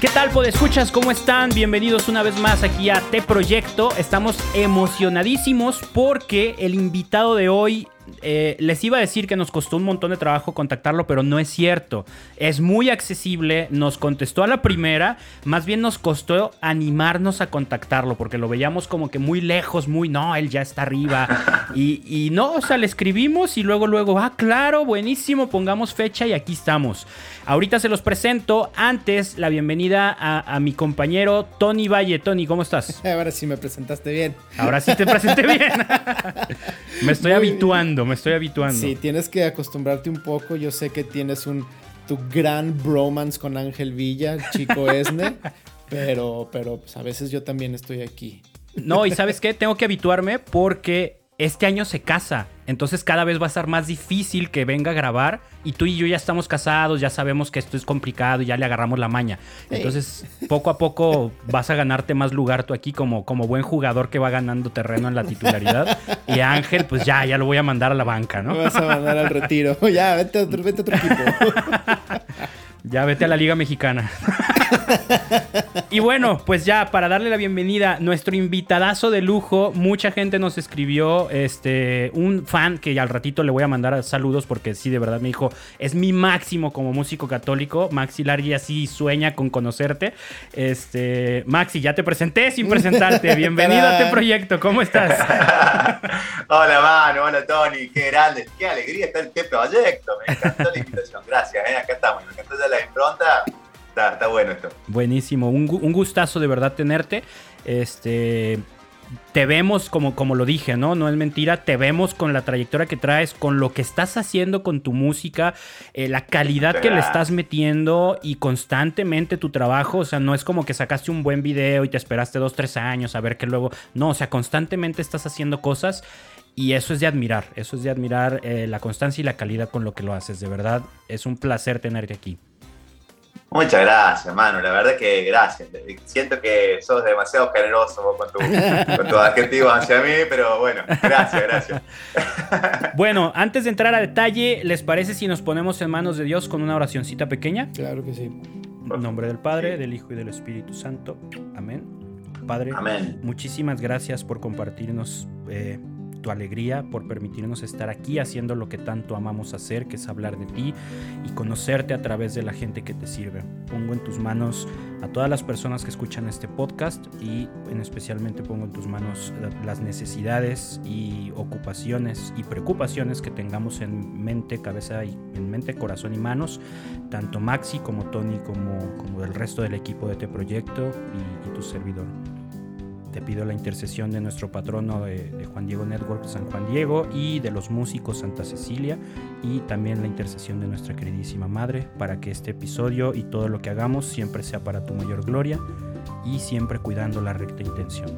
¿Qué tal, escuchas? ¿Cómo están? Bienvenidos una vez más aquí a T Proyecto. Estamos emocionadísimos porque el invitado de hoy eh, les iba a decir que nos costó un montón de trabajo contactarlo, pero no es cierto. Es muy accesible, nos contestó a la primera, más bien nos costó animarnos a contactarlo, porque lo veíamos como que muy lejos, muy, no, él ya está arriba. Y, no, o sea, le escribimos y luego, luego, ah, claro, buenísimo, pongamos fecha y aquí estamos. Ahorita se los presento. Antes, la bienvenida a, a mi compañero Tony Valle. Tony, ¿cómo estás? Ahora sí me presentaste bien. Ahora sí te presenté bien. me estoy habituando me estoy habituando. Sí, tienes que acostumbrarte un poco. Yo sé que tienes un tu gran bromance con Ángel Villa, el chico Esne, pero, pero pues, a veces yo también estoy aquí. No, y ¿sabes qué? Tengo que habituarme porque este año se casa. Entonces cada vez va a ser más difícil que venga a grabar. Y tú y yo ya estamos casados, ya sabemos que esto es complicado y ya le agarramos la maña. Entonces poco a poco vas a ganarte más lugar tú aquí como, como buen jugador que va ganando terreno en la titularidad. Y Ángel, pues ya, ya lo voy a mandar a la banca, ¿no? vas a mandar al retiro. Ya, vete a otro, vete a otro equipo. Ya vete a la Liga Mexicana. y bueno, pues ya para darle la bienvenida, nuestro invitadazo de lujo, mucha gente nos escribió, este, un fan que al ratito le voy a mandar saludos porque sí, de verdad me dijo, es mi máximo como músico católico. Maxi Largui así sueña con conocerte. Este, Maxi, ya te presenté sin presentarte. Bienvenido a este proyecto, ¿cómo estás? hola, mano, hola, Tony, qué grande, qué alegría estar en este proyecto. Me encantó la invitación, gracias, ¿eh? acá estamos, me encantó la impronta. Está, está bueno esto. Buenísimo, un, un gustazo de verdad tenerte. Este, te vemos, como, como lo dije, ¿no? No es mentira, te vemos con la trayectoria que traes, con lo que estás haciendo con tu música, eh, la calidad que le estás metiendo y constantemente tu trabajo, o sea, no es como que sacaste un buen video y te esperaste dos, tres años a ver que luego, no, o sea, constantemente estás haciendo cosas y eso es de admirar, eso es de admirar eh, la constancia y la calidad con lo que lo haces, de verdad, es un placer tenerte aquí. Muchas gracias, hermano. La verdad que gracias. Siento que sos demasiado generoso con, tu, con tus adjetivos hacia mí, pero bueno, gracias, gracias. Bueno, antes de entrar a detalle, ¿les parece si nos ponemos en manos de Dios con una oracioncita pequeña? Claro que sí. En nombre del Padre, del Hijo y del Espíritu Santo. Amén. Padre, Amén. muchísimas gracias por compartirnos. Eh, tu alegría, por permitirnos estar aquí haciendo lo que tanto amamos hacer, que es hablar de ti y conocerte a través de la gente que te sirve. Pongo en tus manos a todas las personas que escuchan este podcast y en especialmente pongo en tus manos las necesidades y ocupaciones y preocupaciones que tengamos en mente, cabeza y en mente, corazón y manos, tanto Maxi como Tony como, como el resto del equipo de este proyecto y, y tu servidor. Te pido la intercesión de nuestro patrono de, Juan Diego Network San Juan Diego y de los músicos Santa Cecilia y también la intercesión de nuestra queridísima Madre para que este episodio y todo lo que hagamos siempre sea para tu mayor gloria y siempre cuidando la recta intención.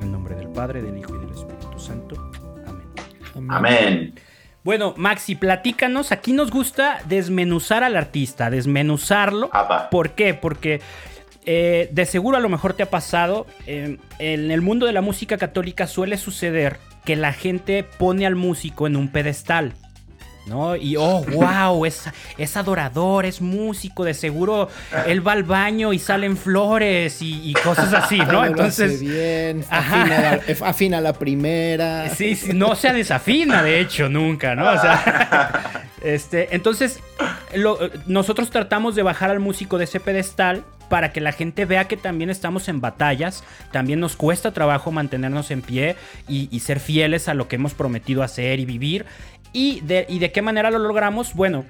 En nombre del Padre, del Hijo y del Espíritu Santo. Amén. Amén. Bueno, Maxi, platícanos. Aquí nos gusta desmenuzar al artista, desmenuzarlo. ¿Por qué? Porque eh, de seguro a lo mejor te ha pasado, em, en el mundo de la música católica suele suceder que la gente pone al músico en un pedestal. ¿No? Y oh, wow, es, es adorador, es músico, de seguro él va al baño y salen flores y, cosas así, ¿no? Entonces. bien, afina la, primera. Sí, sí, no se desafina, de hecho, nunca, ¿no? O sea, este, entonces, nosotros tratamos de bajar al músico de ese pedestal para que la gente vea que también estamos en batallas, también nos cuesta trabajo mantenernos en pie y, ser fieles a lo que hemos prometido hacer y vivir. Y de, y de qué manera lo logramos? Bueno,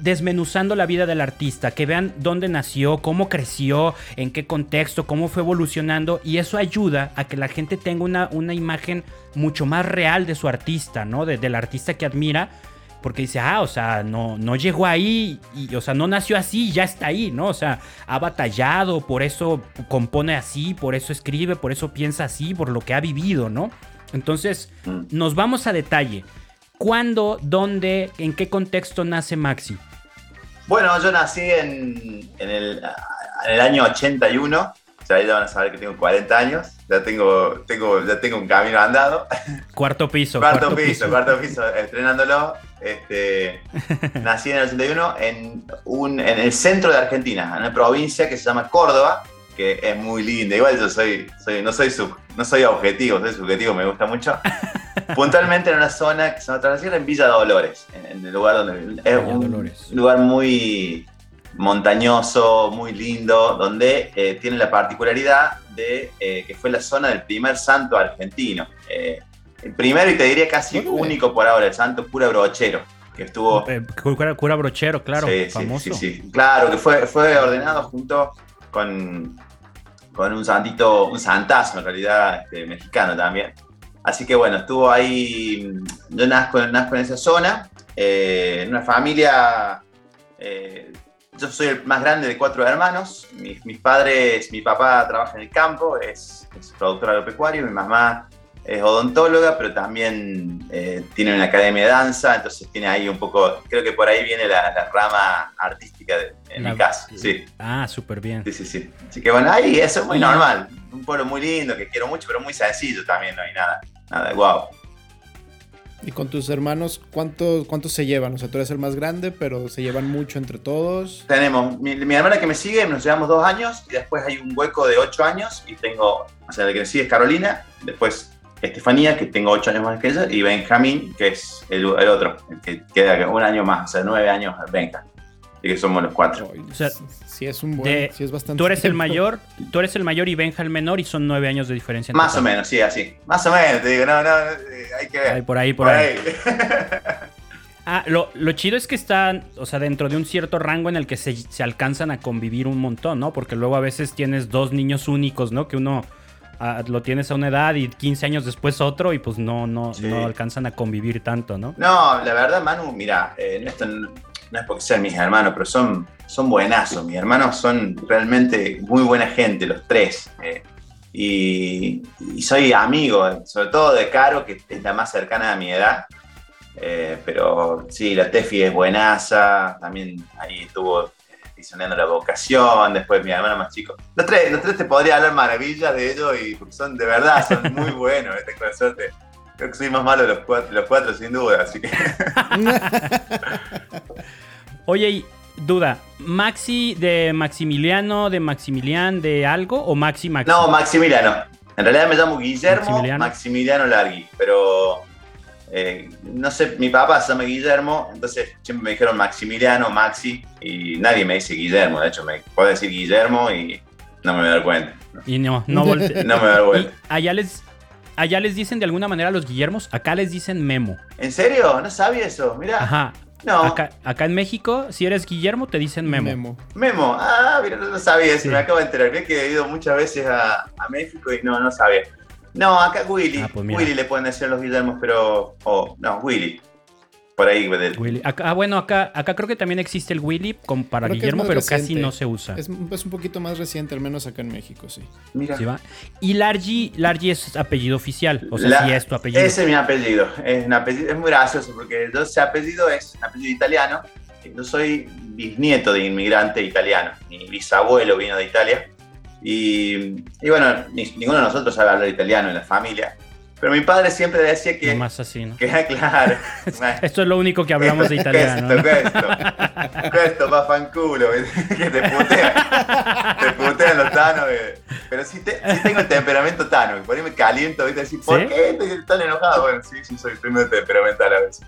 desmenuzando la vida del artista, que vean dónde nació, cómo creció, en qué contexto, cómo fue evolucionando y eso ayuda a que la gente tenga una, una imagen mucho más real de su artista, ¿no? del artista que admira porque dice, ah, o sea, no, no llegó ahí, y, o sea, no nació así, ya está ahí, ¿no? O sea, ha batallado, por eso compone así, por eso escribe, por eso piensa así, por lo que ha vivido, ¿no? Entonces, mm. nos vamos a detalle. ¿Cuándo, dónde, en qué contexto nace Maxi? Bueno, yo nací en, el, en el año 81, o sea, ahí ya van a saber que tengo 40 años, ya tengo, tengo, ya tengo un camino andado. Cuarto piso. cuarto, piso, cuarto piso, estrenándolo. Este, nací en el 81 en, un, en el centro de Argentina, en una provincia que se llama Córdoba, que es muy linda. Igual yo soy, soy no, soy sub, no soy objetivo, soy subjetivo, me gusta mucho. Puntualmente en una zona que se llama Trasierra, en Villa Dolores, en, el lugar donde es un lugar muy montañoso, muy lindo, donde eh, tiene la particularidad de eh, que fue la zona del primer santo argentino. Eh, el primero y te diría casi único por ahora, el santo cura brochero, que estuvo... Cura, brochero, claro, famoso. Sí, sí, claro, que fue, fue ordenado junto con, con un santito, un santazo en realidad, este, mexicano también. Así que bueno, estuvo ahí, yo nazco, nazco en esa zona, en una familia yo soy el más grande de cuatro hermanos. Mis, padres, mi papá trabaja en el campo, es, productor agropecuario, mi mamá es odontóloga, pero también eh, tiene una academia de danza, entonces tiene ahí un poco, creo que por ahí viene la, rama artística de, en mi casa. Sí. Ah, súper bien. Sí, sí, sí. Así que bueno, ahí eso es muy normal. Un pueblo muy lindo que quiero mucho, pero muy sencillo también, no hay nada, nada guau. ¿Y con tus hermanos cuántos cuánto se llevan? O sea, tú eres el más grande, pero se llevan mucho entre todos. Tenemos mi, hermana que me sigue, nos llevamos dos años, y después hay un hueco de ocho años, y tengo, o sea, el que me sigue es Carolina, después Estefanía, que tengo ocho años más que ella, y Benjamín, que es el, el otro, el que queda un año más, o sea, nueve años Benja. Y que somos los cuatro. O sea, si es un buen, es bastante. Tú eres el mayor, tú eres el mayor y Benja el menor y son nueve años de diferencia. Más o menos, sí, así. Más o menos, te digo, no, no, eh, hay que ver. por ahí, por, ahí. ah, lo, chido es que están, o sea, dentro de un cierto rango en el que se, alcanzan a convivir un montón, ¿no? Porque luego a veces tienes dos niños únicos, ¿no? Que uno lo tienes a una edad y 15 años después otro y pues no, no, no alcanzan a convivir tanto, ¿no? No, la verdad, Manu, mira, eh, esto no es porque sean mis hermanos, pero son, son buenazos. Mis hermanos son realmente muy buena gente, los tres. Eh, y, soy amigo, sobre todo de Caro, que es la más cercana a mi edad. Eh, pero sí, la Tefi es buenaza, también ahí estuvo visionando la vocación, después mi hermano más chico. Los tres, los tres te podría hablar maravillas de ellos y son de verdad, son muy buenos, este, con suerte. Creo que soy más malo de los cuatro, los cuatro sin duda, así que. Oye, duda, ¿Maxi de Maximiliano, de Maximilian, de algo o Maxi Maxi? No, Maximiliano. En realidad me llamo Guillermo Maximiliano, Largui, pero eh, no sé, mi papá se llama Guillermo, entonces siempre me dijeron Maximiliano, Maxi, y nadie me dice Guillermo, de hecho me puede decir Guillermo y no me voy a dar cuenta. Y no, no, no me voy a dar cuenta. allá les, allá les dicen de alguna manera a los Guillermos, acá les dicen Memo. ¿En serio? No sabía eso, mira. Ajá. No. Acá, en México, si eres Guillermo, te dicen Memo. Memo. Ah, mira, no, sabía eso, me acabo de enterar. que he ido muchas veces a, México y no, no sabía. No, acá Willy. Ah, pues Willy le pueden decir a los Guillermos, pero. Oh, no, Willy por ahí. Willy. ah, bueno, acá, acá creo que también existe el Willy con, para Guillermo, pero casi no se usa. Es, un poquito más reciente, al menos acá en México, sí. Mira. Y Largi, Largi es apellido oficial, o sea, sí es tu apellido. Ese es mi apellido. Es, un apellido, es muy gracioso porque ese apellido es un apellido italiano. Yo soy bisnieto de inmigrante italiano. Mi bisabuelo vino de Italia. Y, y bueno, ninguno de nosotros sabe hablar italiano en la familia. Pero mi padre siempre decía que. Más así, ¿no? Que, claro. Esto es lo único que hablamos de italiano. Esto, esto. Esto, pa' fanculo. que te putean. te putean los tanos. Pero sí, tengo el temperamento tano. Por ahí me caliento, ¿viste? Decir, ¿por qué estoy tan enojado? Bueno, sí, sí, soy primero temperamental a veces.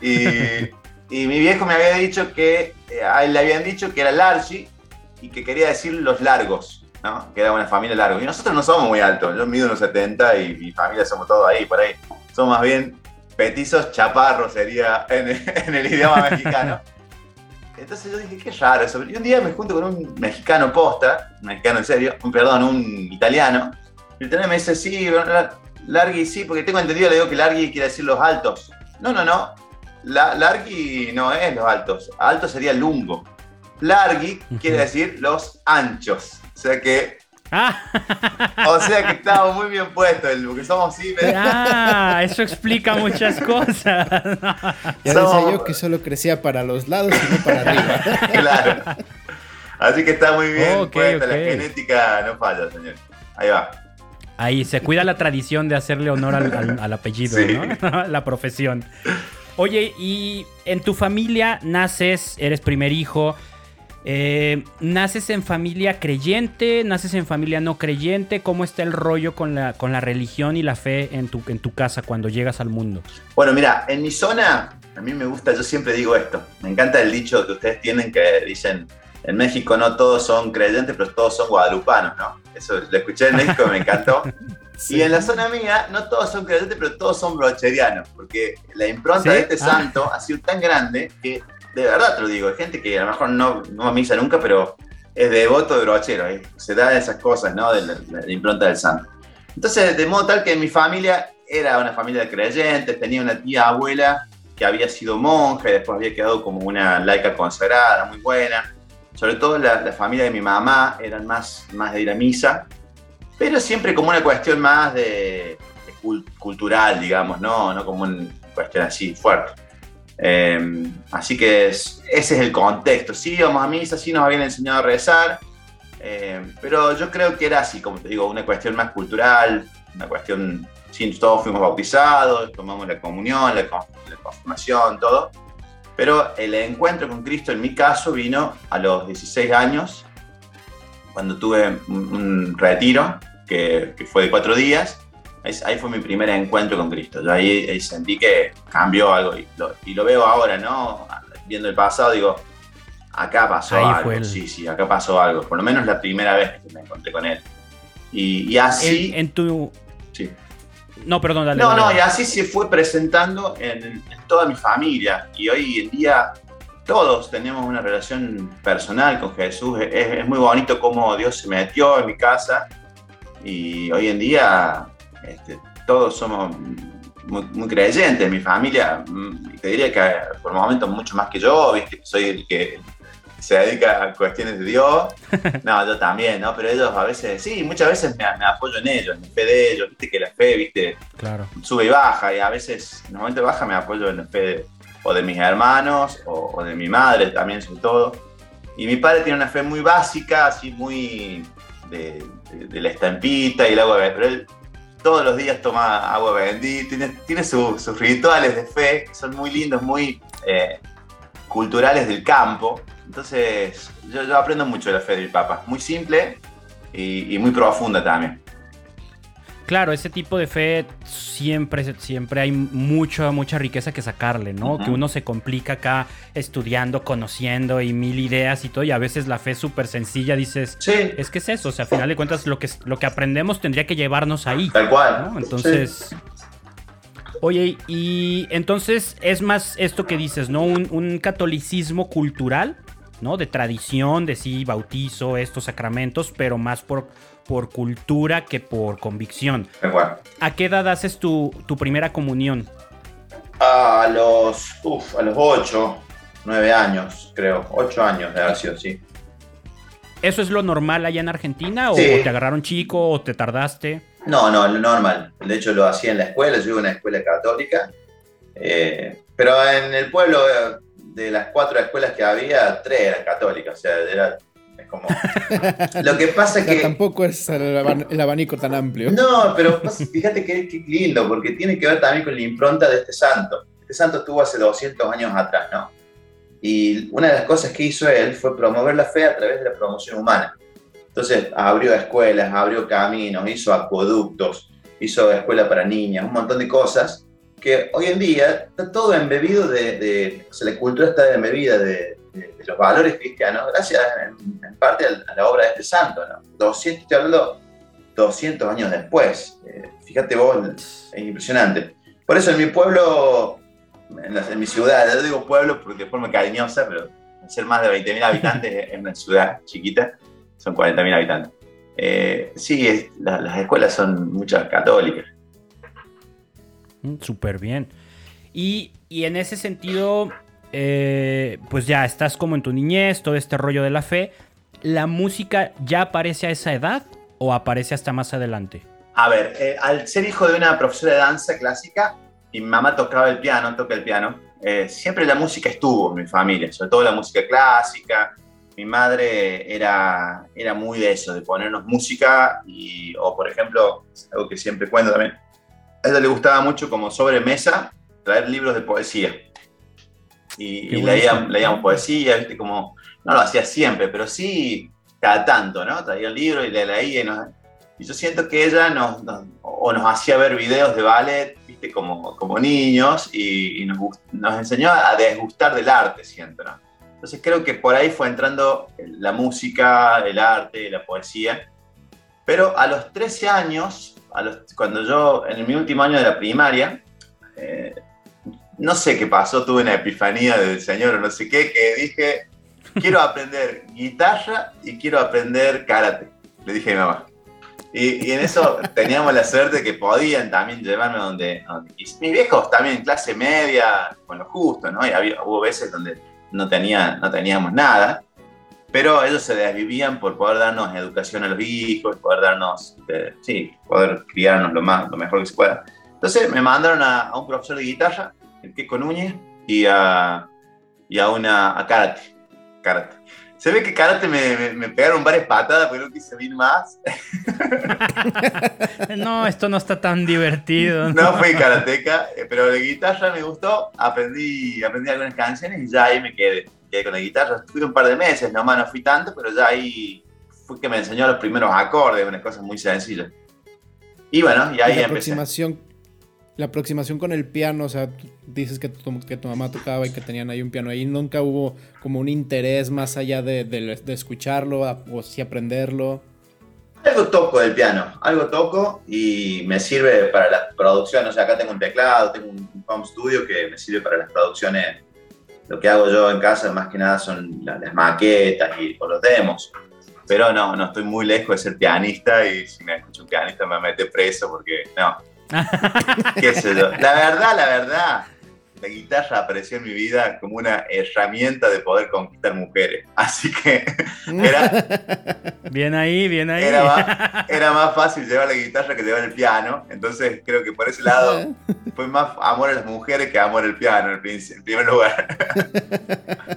Y, y mi viejo me había dicho que. Eh, a él le habían dicho que era Largi y que quería decir los largos. Que era una familia larga. Y nosotros no somos muy altos, yo mido unos 70 y mi familia somos todos ahí, por ahí. Somos más bien petizos chaparros, sería en, el idioma mexicano. Entonces yo dije, qué raro eso. Y un día me junto con un mexicano posta, un mexicano en serio, un perdón, un italiano. Y el italiano me dice, sí, Largui, sí, porque tengo entendido, le digo que Largui quiere decir los altos. No, no, no. La, largui no es los altos. Alto sería lungo. Largui quiere decir los anchos. O sea que. Ah. O sea que estamos muy bien puestos, porque somos así. Ah, eso explica muchas cosas. Ya decía yo que solo crecía para los lados y no para arriba. Claro. Así que está muy bien puesta, la genética no falla, señor. Ahí va. Ahí se cuida la tradición de hacerle honor al, apellido, ¿no? la profesión. Oye, y en tu familia naces, eres primer hijo. Eh, ¿Naces en familia creyente? ¿Naces en familia no creyente? ¿Cómo está el rollo con la, con la religión y la fe en tu, en tu casa cuando llegas al mundo? Bueno, mira, en mi zona, a mí me gusta, yo siempre digo esto, me encanta el dicho que ustedes tienen que dicen, en México no todos son creyentes, pero todos son guadalupanos, ¿no? Eso lo escuché en México, me encantó. Y en la zona mía, no todos son creyentes, pero todos son brocherianos, porque la impronta de este ah. santo ha sido tan grande que, de verdad te lo digo, hay gente que a lo mejor no, no misa nunca, pero es devoto de brochero, ¿eh? se da esas cosas, ¿no? De la, impronta del santo. Entonces, de modo tal que mi familia era una familia de creyentes, tenía una tía abuela que había sido monja y después había quedado como una laica consagrada, muy buena. Sobre todo la, la familia de mi mamá eran más, más de ir a misa pero siempre como una cuestión más de, cultural, digamos, ¿no? no como una cuestión así fuerte. Em, así que ese es el contexto. Sí íbamos a misa, sí nos habían enseñado a rezar, em, pero yo creo que era así, como te digo, una cuestión más cultural, una cuestión, sí, todos fuimos bautizados, tomamos la comunión, la, la confirmación, todo. Pero el encuentro con Cristo en mi caso vino a los 16 años cuando tuve un, retiro que, fue de cuatro días. Ahí, fue mi primer encuentro con Cristo. Yo ahí, sentí que cambió algo y lo, veo ahora, ¿no? Viendo el pasado, digo, acá pasó algo. Sí, sí, acá pasó algo. Por lo menos la primera vez que me encontré con él. Y, así. En, tu. Sí. No, perdón, dale. No, no, y así se fue presentando en, en, toda mi familia. Y hoy en día todos tenemos una relación personal con Jesús. Es, muy bonito cómo Dios se metió en mi casa y hoy en día este, todos somos muy, creyentes. Mi familia, mm, te diría que por momentos mucho más que yo, ¿viste? soy el que se dedica a cuestiones de Dios. No, yo también, ¿no? Pero ellos a veces, sí, muchas veces me, apoyo en ellos, en la fe de ellos. Viste que la fe, viste, claro. sube y baja y a veces, en el momento baja me apoyo en la fe de o de mis hermanos, o, de mi madre también sobre todo. Y mi padre tiene una fe muy básica, así muy de, la estampita y el agua pero él todos los días toma agua bendita, tiene, sus rituales de fe, son muy lindos, muy eh, culturales del campo. Entonces yo, aprendo mucho de la fe de mi papá, muy simple y muy profunda también. Claro, ese tipo de fe siempre, siempre hay mucha, mucha riqueza que sacarle, ¿no? Que uno se complica acá estudiando, conociendo y mil ideas y todo, y a veces la fe es súper sencilla, dices, sí. es que es eso, o sea, a final de cuentas lo que, lo que aprendemos tendría que llevarnos ahí. Tal cual. ¿no? Entonces... Oye, y entonces es más esto que dices, ¿no? Un, un catolicismo cultural, ¿no? De tradición, de sí, bautizo, estos sacramentos, pero más por por cultura que por convicción. ¿A qué edad haces tu, primera comunión? A los, uf, a los 8, 9 años, creo. 8 años de haber sido, sí. ¿Eso es lo normal allá en Argentina? ¿O te agarraron chico o te tardaste? No, no, lo normal. De hecho, lo hacía en la escuela. Yo iba a una escuela católica. Eh, pero en el pueblo, de las cuatro escuelas que había, tres eran católicas. O sea, era como... Lo que pasa es que... Tampoco es el, abanico tan amplio. No, pero fíjate que, lindo, porque tiene que ver también con la impronta de este santo. Este santo estuvo hace 200 años atrás, ¿no? Y una de las cosas que hizo él fue promover la fe a través de la promoción humana. Entonces abrió escuelas, abrió caminos, hizo acueductos, hizo escuela para niñas, un montón de cosas que hoy en día está todo embebido de, de o sea, la cultura está embebida de, de, los valores cristianos, gracias en, parte a, la obra de este santo. ¿no? 200, estoy hablando 200 años después. Eh, fíjate vos, es impresionante. Por eso en mi pueblo, en, mi ciudad, yo digo pueblo porque de forma cariñosa, pero al ser más de 20.000 habitantes en una ciudad chiquita, son 40.000 habitantes. Eh, sí, las escuelas son muchas católicas. Mm, súper bien. Y, y, en ese sentido, eh, pues ya estás como en tu niñez, todo este rollo de la fe. ¿La música ya aparece a esa edad o aparece hasta más adelante? A ver, eh, al ser hijo de una profesora de danza clásica, mi mamá tocaba el piano, toca el piano, eh, siempre la música estuvo en mi familia, sobre todo la música clásica. Mi madre era, era muy de eso, de ponernos música, y, o por ejemplo, algo que siempre cuento también, a ella le gustaba mucho como sobremesa traer libros de poesía. Y, leíamos, poesía, ¿viste? Como, no lo hacía siempre, pero sí cada tanto, ¿no? Traía el libro y le leía y, yo siento que ella nos, o nos hacía ver videos de ballet, ¿viste? Como, como niños y, nos, nos, enseñó a desgustar del arte, siento, ¿no? Entonces creo que por ahí fue entrando la música, el arte, la poesía. Pero a los 13 años, a los, cuando yo, en mi último año de la primaria, eh, no sé qué pasó, tuve una epifanía del Señor o no sé qué, que dije, quiero aprender guitarra y quiero aprender karate. Le dije a mi mamá. Y, en eso teníamos la suerte que podían también llevarme donde, mis viejos también, clase media, con lo justo, ¿no? Y había, hubo veces donde no, tenía, no teníamos nada, pero ellos se desvivían por poder darnos educación a los hijos, poder darnos, eh, sí, poder criarnos lo, más, lo mejor que se pueda. Entonces me mandaron a, a un profesor de guitarra el Kiko Núñez, y a, y a una a karate. karate. Se ve que karate me, me, pegaron varias patadas, pero no quise ir más. no, esto no está tan divertido. No, fui karateca, eh, pero de guitarra me gustó, aprendí, aprendí algunas canciones y ya ahí me quedé, quedé con la guitarra. Fui un par de meses, nomás no fui tanto, pero ya ahí fue que me enseñó los primeros acordes, unas cosas muy sencillas. Y bueno, y ahí ¿Y la aproximación la aproximación con el piano, o sea, dices que tu, que tu mamá tocaba y que tenían ahí un piano ahí, nunca hubo como un interés más allá de, de, escucharlo o sí aprenderlo. Algo toco del piano, algo toco y me sirve para la producción, o sea, acá tengo un teclado, tengo un home studio que me sirve para las producciones. Lo que hago yo en casa más que nada son las, maquetas y los demos. Pero no, no estoy muy lejos de ser pianista y si me escucho un pianista me mete preso porque no, ¿Qué sé yo? La verdad, la verdad, la guitarra apareció en mi vida como una herramienta de poder conquistar mujeres. Así que era. Bien ahí, bien ahí. Era más, fácil llevar la guitarra que llevar el piano. Entonces creo que por ese lado fue más amor a las mujeres que amor al piano en primer lugar.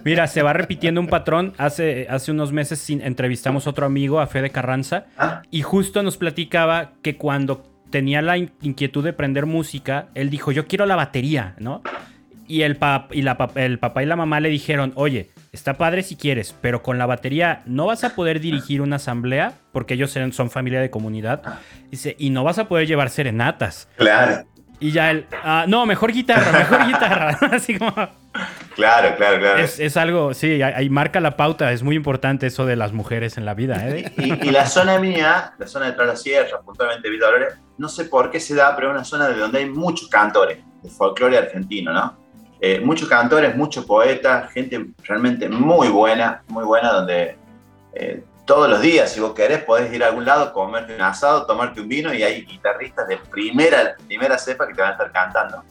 Mira, se va repitiendo un patrón. Hace, hace unos meses entrevistamos a otro amigo, a Fede Carranza, ¿Ah? y justo nos platicaba que cuando tenía la inquietud de aprender música, él dijo, yo quiero la batería, ¿no? Y, el, y la, el papá y la mamá le dijeron, oye, está padre si quieres, pero con la batería no vas a poder dirigir una asamblea, porque ellos son familia de comunidad, dice, y no vas a poder llevar serenatas. Claro. Y ya él, ah, no, mejor guitarra, mejor guitarra. Así como... Claro, claro, claro. Es, algo, sí, ahí marca la pauta, es muy importante eso de las mujeres en la vida. ¿eh? Y, la zona mía, la zona de de la Sierra, puntualmente Villa Dolores, no sé por qué se da, pero es una zona de donde hay muchos cantores de folclore argentino, ¿no? Eh, muchos cantores, muchos poetas, gente realmente muy buena, muy buena, donde eh, todos los días, si vos querés, podés ir a algún lado, comerte un asado, tomarte un vino y hay guitarristas de primera, primera cepa que te van a estar cantando.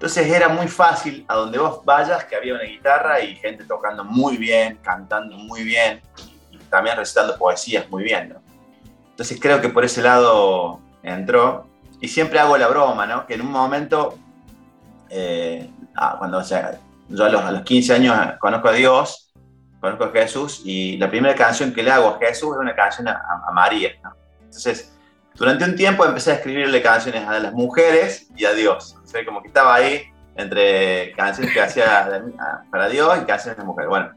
Entonces era muy fácil a donde vos vayas que había una guitarra y gente tocando muy bien, cantando muy bien y, también recitando poesías muy bien. ¿no? Entonces creo que por ese lado entró y siempre hago la broma, ¿no? que en un momento, eh, ah, cuando o sea, yo a los, a los 15 años conozco a Dios, conozco a Jesús y la primera canción que le hago a Jesús es una canción a, María. Entonces, durante un tiempo empecé a escribirle canciones a las mujeres y a Dios. O sea, como que estaba ahí entre canciones que hacía para Dios y canciones de mujeres. Bueno,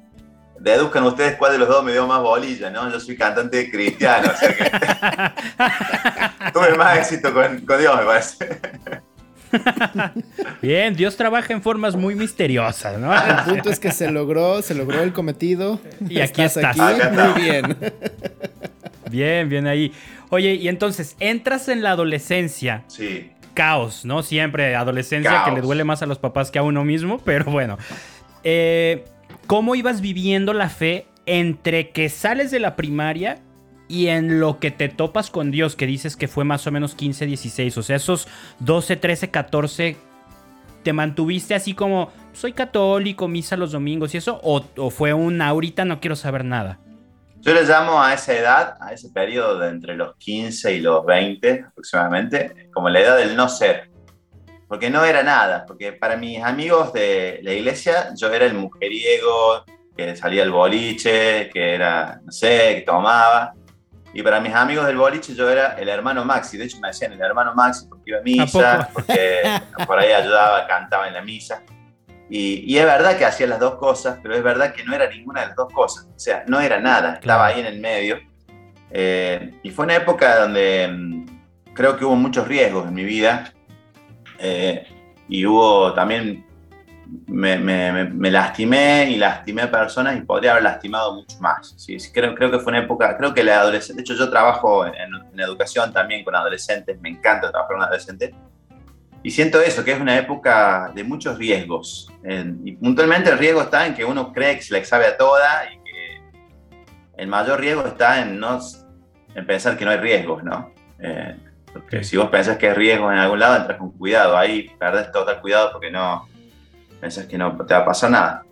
deduzcan ustedes cuál de los dos me dio más bolilla, ¿no? Yo soy cantante cristiano, o sea que tuve más éxito con, con Dios, me parece. Bien, Dios trabaja en formas muy misteriosas, ¿no? El punto es que se logró, se logró el cometido. Y aquí estás. muy bien. Bien, bien ahí. Oye, y entonces, entras en la adolescencia. Sí. Caos, ¿no? Siempre adolescencia que le duele más a los papás que a uno mismo, pero bueno. Eh, ¿Cómo ibas viviendo la fe entre que sales de la primaria y en lo que te topas con Dios, que dices que fue más o menos 15, 16, o sea, esos 12, 13, 14, ¿te mantuviste así como, soy católico, misa los domingos y eso? ¿O, fue un ahorita no quiero saber nada? Yo le llamo a esa edad, a ese periodo de entre los 15 y los 20 aproximadamente, como la edad del no ser. Porque no era nada, porque para mis amigos de la iglesia yo era el mujeriego que salía al boliche, que era, no sé, que tomaba. Y para mis amigos del boliche yo era el hermano Maxi. De hecho me decían el hermano Maxi porque iba a misa, porque por ahí ayudaba, cantaba en la misa. Y, es verdad que hacía las dos cosas, pero es verdad que no era ninguna de las dos cosas. O sea, no era nada, estaba ahí en el medio. Eh, y fue una época donde mm, creo que hubo muchos riesgos en mi vida. Eh, y hubo también, me, lastimé y lastimé a personas y podría haber lastimado mucho más. ¿sí? creo, creo que fue una época, creo que la adolescente, de hecho yo trabajo en, en educación también con adolescentes, me encanta trabajar con adolescentes y siento eso, que es una época de muchos riesgos. y puntualmente el riesgo está en que uno cree que se la sabe a toda y que el mayor riesgo está en, no, en pensar que no hay riesgos, ¿no? Eh, porque si vos pensás que hay riesgo en algún lado, entras con cuidado. Ahí perdés total cuidado porque no pensás que no te va a pasar nada.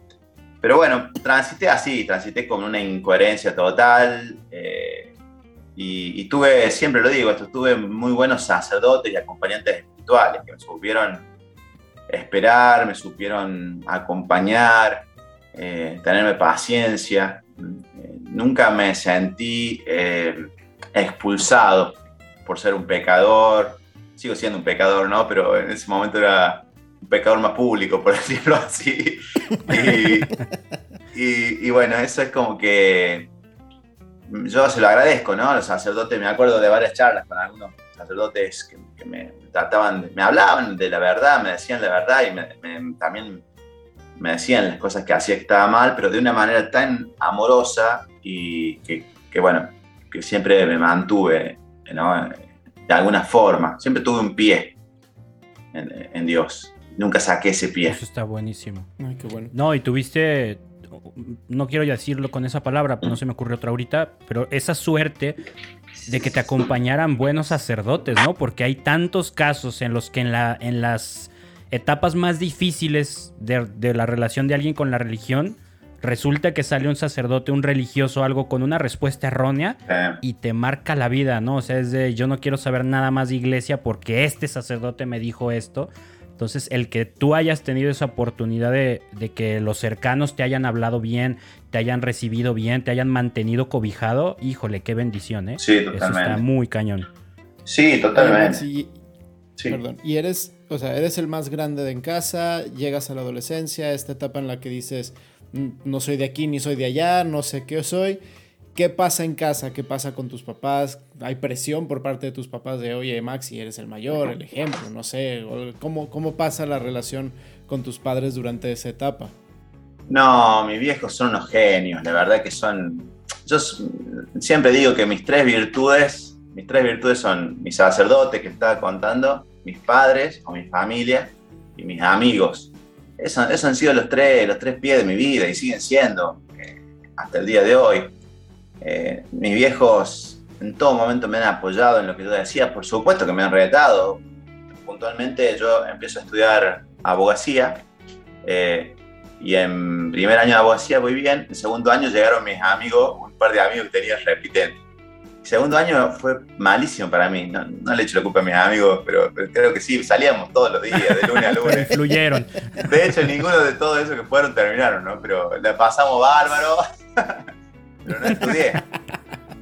Pero bueno, transité así, transité con una incoherencia total. Eh, y, y, tuve, siempre lo digo, esto, tuve muy buenos sacerdotes y acompañantes que me supieron esperar, me supieron acompañar, eh, tenerme paciencia. Eh, nunca me sentí eh, expulsado por ser un pecador. Sigo siendo un pecador, ¿no? Pero en ese momento era un pecador más público, por decirlo así. y, y bueno, eso es como que yo se lo agradezco, ¿no? Los sacerdotes, me acuerdo de varias charlas con algunos sacerdotes que, me trataban, me hablaban de la verdad, me decían la verdad y también me decían las cosas que hacía que estaba mal, pero de una manera tan amorosa y que, bueno, que siempre me mantuve, ¿no? De alguna forma, siempre tuve un pie en, Dios. Nunca saqué ese pie. Eso está buenísimo. Ay, qué bueno. No, y tuviste no quiero decirlo con esa palabra, no se me ocurrió otra ahorita, pero esa suerte de que te acompañaran buenos sacerdotes, ¿no? Porque hay tantos casos en los que en, la, en las etapas más difíciles de, la relación de alguien con la religión, resulta que sale un sacerdote, un religioso, algo con una respuesta errónea y te marca la vida, ¿no? O sea, es de yo no quiero saber nada más de iglesia porque este sacerdote me dijo esto. Entonces, el que tú hayas tenido esa oportunidad de, que los cercanos te hayan hablado bien, te hayan recibido bien, te hayan mantenido cobijado, híjole, qué bendición, ¿eh? Sí, totalmente. Eso está muy cañón. Sí, totalmente. Sí. Perdón. Y eres, o sea, eres el más grande de en casa, llegas a la adolescencia, esta etapa en la que dices, mm, no soy de aquí ni soy de allá, no sé qué soy. ¿Qué pasa en casa? ¿Qué pasa con tus papás? ¿Hay presión por parte de tus papás de, oye, Maxi, eres el mayor, el ejemplo? No sé. ¿Cómo, cómo pasa la relación con tus padres durante esa etapa? No, mis viejos son unos genios, la verdad que son... Yo siempre digo que mis tres virtudes, mis tres virtudes son mi sacerdote que estaba contando, mis padres o mi familia y mis amigos. Esos, han sido los tres, los tres pies de mi vida y siguen siendo eh, hasta el día de hoy. Eh, mis viejos en todo momento me han apoyado en lo que yo decía, por supuesto que me han retado. Puntualmente yo empiezo a estudiar abogacía eh, y en primer año de abogacía voy bien, en segundo año llegaron mis amigos, un par de amigos que tenía repitente. segundo año fue malísimo para mí, no, le echo la culpa a mis amigos, pero, creo que sí, salíamos todos los días, de lunes a lunes. Fluyeron. De hecho, ninguno de todos esos que fueron terminaron, ¿no? Pero la pasamos bárbaro. pero no estudié.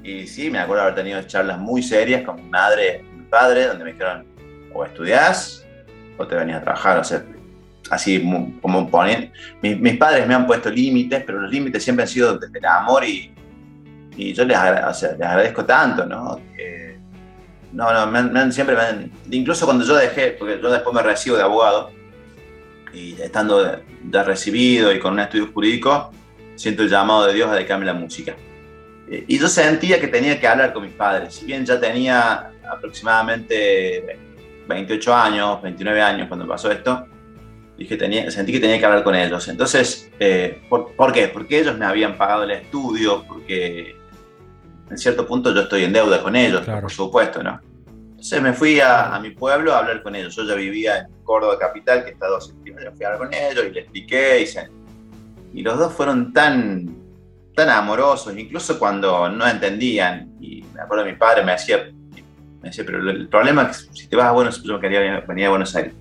Y sí, me acuerdo haber tenido charlas muy serias con mi madre y mi padre, donde me dijeron, o estudiás o te venías a trabajar, o sea, así como ponen. Mis, padres me han puesto límites, pero los límites siempre han sido desde el amor y, y yo les, agradezco tanto, ¿no? no, no, siempre me han, incluso cuando yo dejé, porque yo después me recibo de abogado, y estando ya recibido y con un estudio jurídico, siento el llamado de Dios a dedicarme la música. Eh, y yo sentía que tenía que hablar con mis padres. Si bien ya tenía aproximadamente 28 años, 29 años cuando pasó esto, dije, tenía, sentí que tenía que hablar con ellos. Entonces, eh, ¿por, qué? Porque ellos me habían pagado el estudio, porque en cierto punto yo estoy en deuda con ellos, por supuesto, ¿no? Entonces me fui a, mi pueblo a hablar con ellos. Yo ya vivía en Córdoba Capital, que está a dos Fui a hablar con ellos y les expliqué y se, y los dos fueron tan, tan amorosos, incluso cuando no entendían. Y me acuerdo mi padre me decía, me decía, pero el problema es que si te vas a Buenos Aires, yo quería venir a Buenos Aires.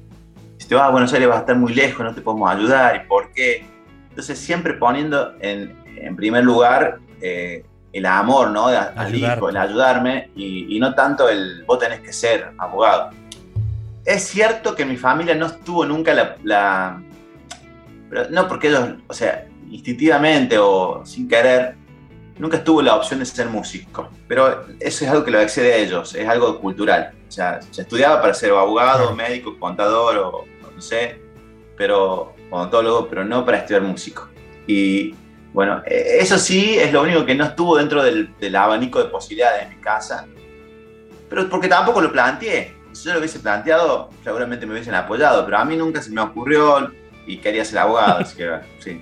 Si te vas a Buenos Aires vas a estar muy lejos, no te podemos ayudar, ¿y por qué? Entonces siempre poniendo en, en primer lugar eh, el amor, ¿no? Al hijo, el ayudarme, y, y, no tanto el vos tenés que ser abogado. Es cierto que mi familia no estuvo nunca la pero no porque ellos, o sea, instintivamente o sin querer, nunca estuvo la opción de ser músico. Pero eso es algo que lo excede a ellos, es algo cultural. O sea, se estudiaba para ser abogado, médico, contador o no sé, pero odontólogo, pero no para estudiar músico. Y bueno, e, eso sí es lo único que no estuvo dentro del, abanico de posibilidades de mi casa, pero porque tampoco lo planteé. Si yo lo hubiese planteado, seguramente me hubiesen apoyado, pero a mí nunca se me ocurrió y quería ser abogado, así que sí.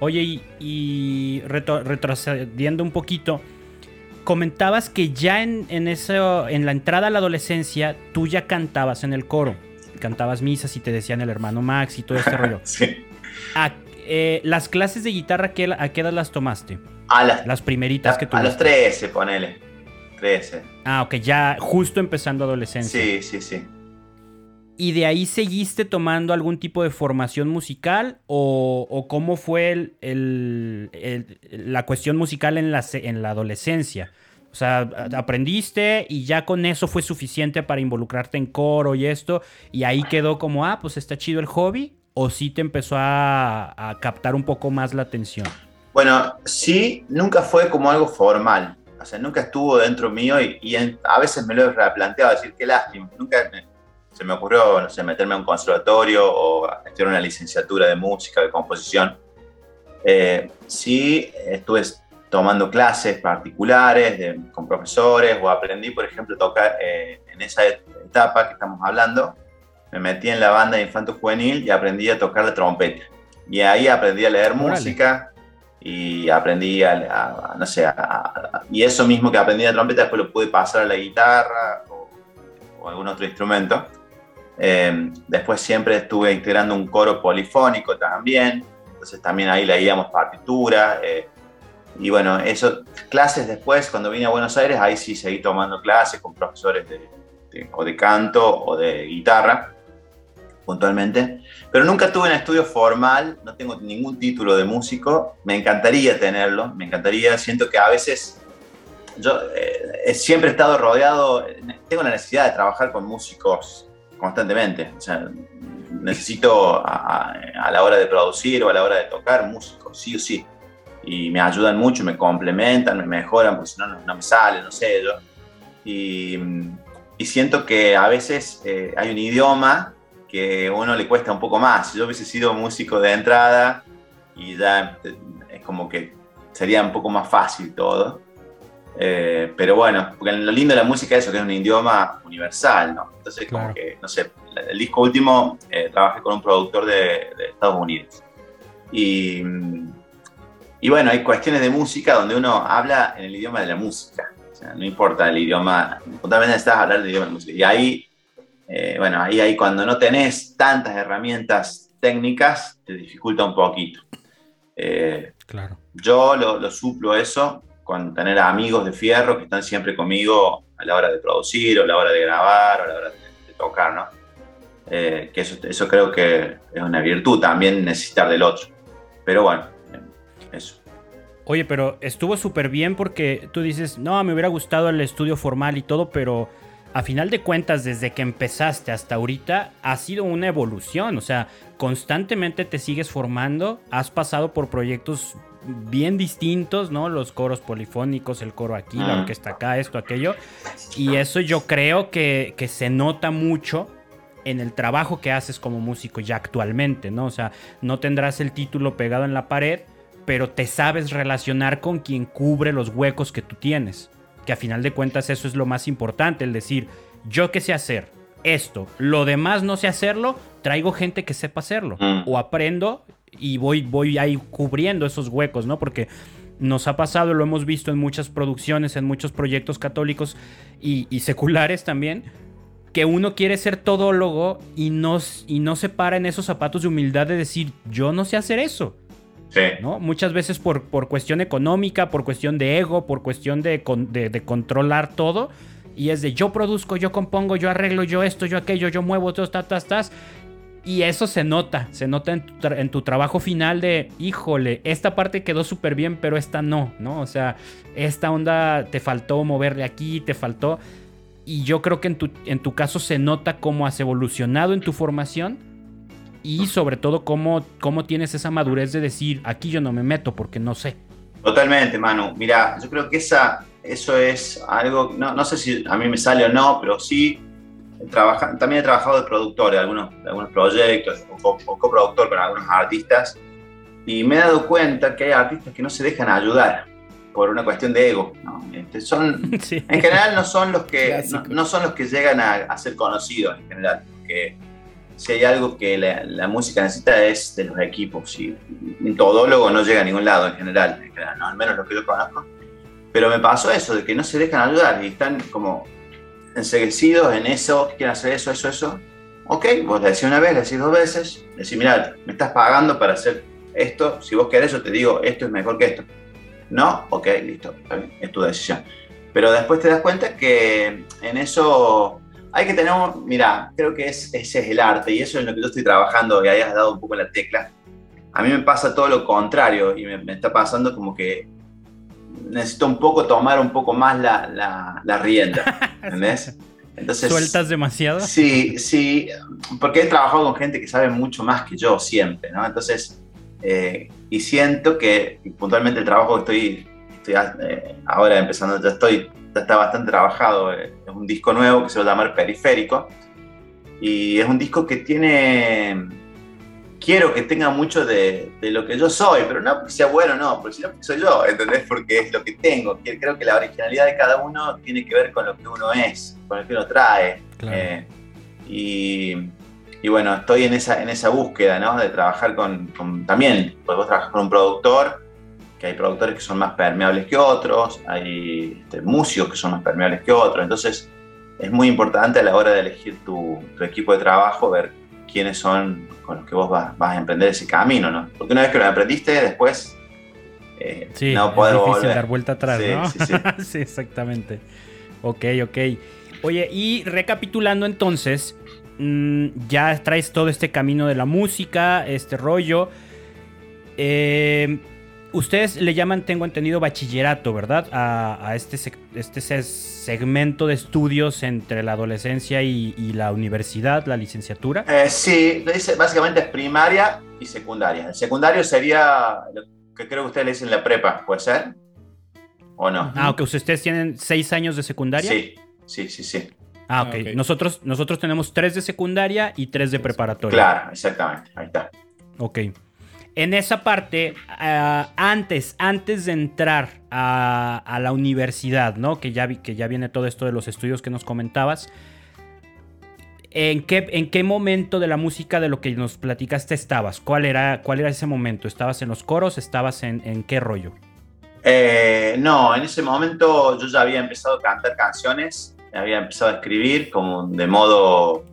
Oye, y, retrocediendo un poquito, comentabas que ya en, en, eso, en la entrada a la adolescencia tú ya cantabas en el coro. Cantabas misas y te decían el hermano Max y todo este rollo. sí. Eh, ¿Las clases de guitarra a qué, edad las tomaste? A las, las primeritas que tuviste. A los 13, ponele. 13. Ah, ok, ya justo empezando adolescencia. Sí, sí, sí. ¿Y de ahí seguiste tomando algún tipo de formación musical? ¿O, cómo fue la cuestión musical en la, en la adolescencia? O sea, aprendiste y ya con eso fue suficiente para involucrarte en coro y esto. Y ahí quedó como, ah, pues está chido el hobby. ¿O sí te empezó a, captar un poco más la atención? Bueno, sí, nunca fue como algo formal. O sea, nunca estuvo dentro mío y, a veces me lo he replanteado, decir, qué lástima. Nunca se me ocurrió, no sé, meterme a un conservatorio o estudiar una licenciatura de música, de composición. Eh, sí, estuve tomando clases particulares con profesores o aprendí, por ejemplo, tocar eh, en esa etapa que estamos hablando. Me metí en la banda de infanto juvenil y aprendí a tocar la trompeta. Y ahí aprendí a leer música y aprendí a, no sé, y eso mismo que aprendí a la trompeta después lo pude pasar a la guitarra o, o algún otro instrumento. Eh, después siempre estuve integrando un coro polifónico también, entonces también ahí leíamos partitura. Eh, y bueno, eso, clases después, cuando vine a Buenos Aires, ahí sí seguí tomando clases con profesores de, o de canto o de guitarra, puntualmente. Pero nunca tuve un estudio formal, no tengo ningún título de músico, me encantaría tenerlo, me encantaría, siento que a veces yo eh, siempre he estado rodeado, tengo la necesidad de trabajar con músicos constantemente. O sea, necesito a, la hora de producir o a la hora de tocar músicos, sí o sí. Y me ayudan mucho, me complementan, me mejoran, porque si no, no, me sale, no sé yo. Y, y siento que a veces eh, hay un idioma que a uno le cuesta un poco más. Si yo hubiese sido músico de entrada y ya es como que sería un poco más fácil todo. Eh, pero bueno, porque lo lindo de la música es eso, que es un idioma universal, ¿no? Entonces, como que, no sé, el disco último eh, trabajé con un productor de, Estados Unidos. Y, y, bueno, hay cuestiones de música donde uno habla en el idioma de la música. O sea, no importa el idioma, puntualmente estás hablar del idioma de la música. Y ahí, eh, bueno, ahí, ahí cuando no tenés tantas herramientas técnicas, te dificulta un poquito. claro. Yo lo, lo suplo eso con tener amigos de fierro que están siempre conmigo a la hora de producir o a la hora de grabar o a la hora de, tocar, ¿no? Eh, que eso, eso, creo que es una virtud también necesitar del otro. Pero bueno, eso. Oye, pero estuvo súper bien porque tú dices, no, me hubiera gustado el estudio formal y todo, pero a final de cuentas, desde que empezaste hasta ahorita, ha sido una evolución. O sea, constantemente te sigues formando, has pasado por proyectos bien distintos, ¿no? Los coros polifónicos, el coro aquí, la orquesta acá, esto, aquello. Y eso yo creo que, que se nota mucho en el trabajo que haces como músico ya actualmente, ¿no? O sea, no tendrás el título pegado en la pared, pero te sabes relacionar con quien cubre los huecos que tú tienes. Que a final de cuentas eso es lo más importante, el decir, yo qué sé hacer esto, lo demás no sé hacerlo, traigo gente que sepa hacerlo. Mm. O aprendo y voy, voy ahí cubriendo esos huecos, ¿no? Porque nos ha pasado, lo hemos visto en muchas producciones, en muchos proyectos católicos y, seculares también, que uno quiere ser todólogo y no, y no se para en esos zapatos de humildad de decir, yo no sé hacer eso. Sí. ¿no? Muchas veces por, por cuestión económica, por cuestión de ego, por cuestión de, de, controlar todo. Y es de yo produzco, yo compongo, yo arreglo, yo esto, yo aquello, yo muevo, todo, tas, tas, tas. Y eso se nota, se nota en tu, trabajo final de, híjole, esta parte quedó súper bien, pero esta no, ¿no? O sea, esta onda te faltó moverle aquí, te faltó. Y yo creo que en tu, en tu caso se nota cómo has evolucionado en tu formación y sobre todo cómo, cómo tienes esa madurez de decir, aquí yo no me meto porque no sé. Totalmente, Manu. Mira, yo creo que esa, eso es algo, no, no sé si a mí me sale o no, pero sí, trabaja, también he trabajado de productor de algunos, de algunos proyectos, o, o coproductor con algunos artistas, y me he dado cuenta que hay artistas que no se dejan ayudar por una cuestión de ego. ¿no? Este, son, En general no son los que, no, son los que llegan a, a, ser conocidos en general, porque si hay algo que la, la, música necesita es de los equipos. Y un todólogo no llega a ningún lado en general, en general ¿no? al menos los que yo conozco. Pero me pasó eso, de que no se dejan ayudar y están como enseguecidos en eso, quieren hacer eso, eso, eso. Ok, vos le decís una vez, le decís dos veces, le decís, mira, me estás pagando para hacer esto, si vos querés yo te digo, esto es mejor que esto. No, ok, listo, es tu decisión. Pero después te das cuenta que en eso hay que tener, mira, creo que es, ese es el arte y eso es lo que yo estoy trabajando y hayas dado un poco la tecla. A mí me pasa todo lo contrario y me, está pasando como que necesito un poco tomar un poco más la, la, la rienda, ¿entendés? Entonces, ¿Sueltas demasiado? Sí, sí, porque he trabajado con gente que sabe mucho más que yo siempre, ¿no? Entonces, eh, y siento que puntualmente el trabajo que estoy, estoy eh, ahora empezando, ya estoy está bastante trabajado. Eh, es un disco nuevo que se va a llamar Periférico. Y es un disco que tiene. Quiero que tenga mucho de, de lo que yo soy, pero no porque sea bueno, no, porque sino porque soy yo, ¿entendés? Porque es lo que tengo. Creo que la originalidad de cada uno tiene que ver con lo que uno es, con lo que uno trae. Eh, y, y, bueno, estoy en esa, en esa búsqueda, ¿no? De trabajar con, con también, pues vos trabajas con un productor que hay productores que son más permeables que otros, hay este, músicos que son más permeables que otros, entonces es muy importante a la hora de elegir tu, equipo de trabajo ver quiénes son con los que vos vas, a emprender ese camino, ¿no? Porque una vez que lo emprendiste, después eh, no puedes es difícil dar vuelta atrás, ¿no? Sí, sí. sí, exactamente. Ok, ok. Oye, y recapitulando entonces, mm, ya traes todo este camino de la música, este rollo. Eh, Ustedes le llaman, tengo entendido, bachillerato, ¿verdad? A, este, este segmento de estudios entre la adolescencia y, la universidad, la licenciatura. Eh, sí, dice, básicamente es primaria y secundaria. El secundario sería lo que creo que ustedes le dicen la prepa, ¿puede ser? ¿O no? Ah, ok, ¿ustedes tienen seis años de secundaria? Sí, sí, sí, sí. Ah, ok. Ah, nosotros, nosotros tenemos tres de secundaria y tres de preparatoria. Claro, exactamente. Ahí está. Ok en esa parte, ah, antes, antes de entrar a, la universidad, ¿no? Que ya, que ya viene todo esto de los estudios que nos comentabas. ¿En qué, ¿En qué momento de la música de lo que nos platicaste estabas? ¿Cuál era, cuál era ese momento? ¿Estabas en los coros? ¿Estabas en, qué rollo? Eh, no, en ese momento yo ya había empezado a cantar canciones, había empezado a escribir como de modo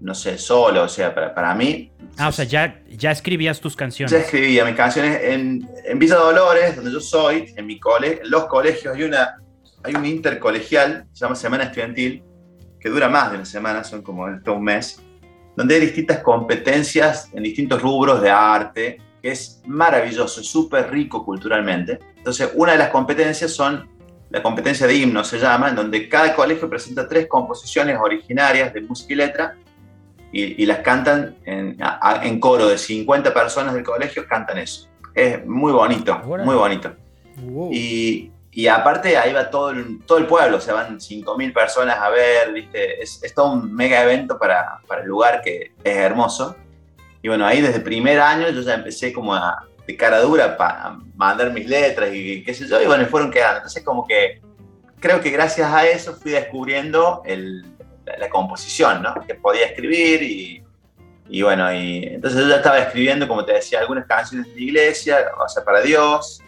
no sé, solo, o sea, para, para mí. Ah, o sea, ya, ya escribías tus canciones. Ya escribía mis canciones en, en Villa Dolores, donde yo soy, en mi cole, en los colegios hay una hay un intercolegial, se llama Semana Estudiantil, que dura más de una semana, son como todo un mes, donde hay distintas competencias en distintos rubros de arte, que es maravilloso, súper rico culturalmente. Entonces, una de las competencias son la competencia de himno, se llama, en donde cada colegio presenta tres composiciones originarias de música y letra y, las cantan en, en, coro de 50 personas del colegio, cantan eso. Es muy bonito, muy bonito. Y, y, aparte ahí va todo el, todo el pueblo, o sea, van 5.000 personas a ver, ¿viste? Es, es, todo un mega evento para, para el lugar que es hermoso. Y bueno, ahí desde el primer año yo ya empecé como a, de cara dura para mandar mis letras y qué sé yo, y bueno, fueron quedando. Entonces como que creo que gracias a eso fui descubriendo el, la, composición, ¿no? Que podía escribir y, y, bueno, y entonces yo ya estaba escribiendo, como te decía, algunas canciones de iglesia, o sea, para Dios,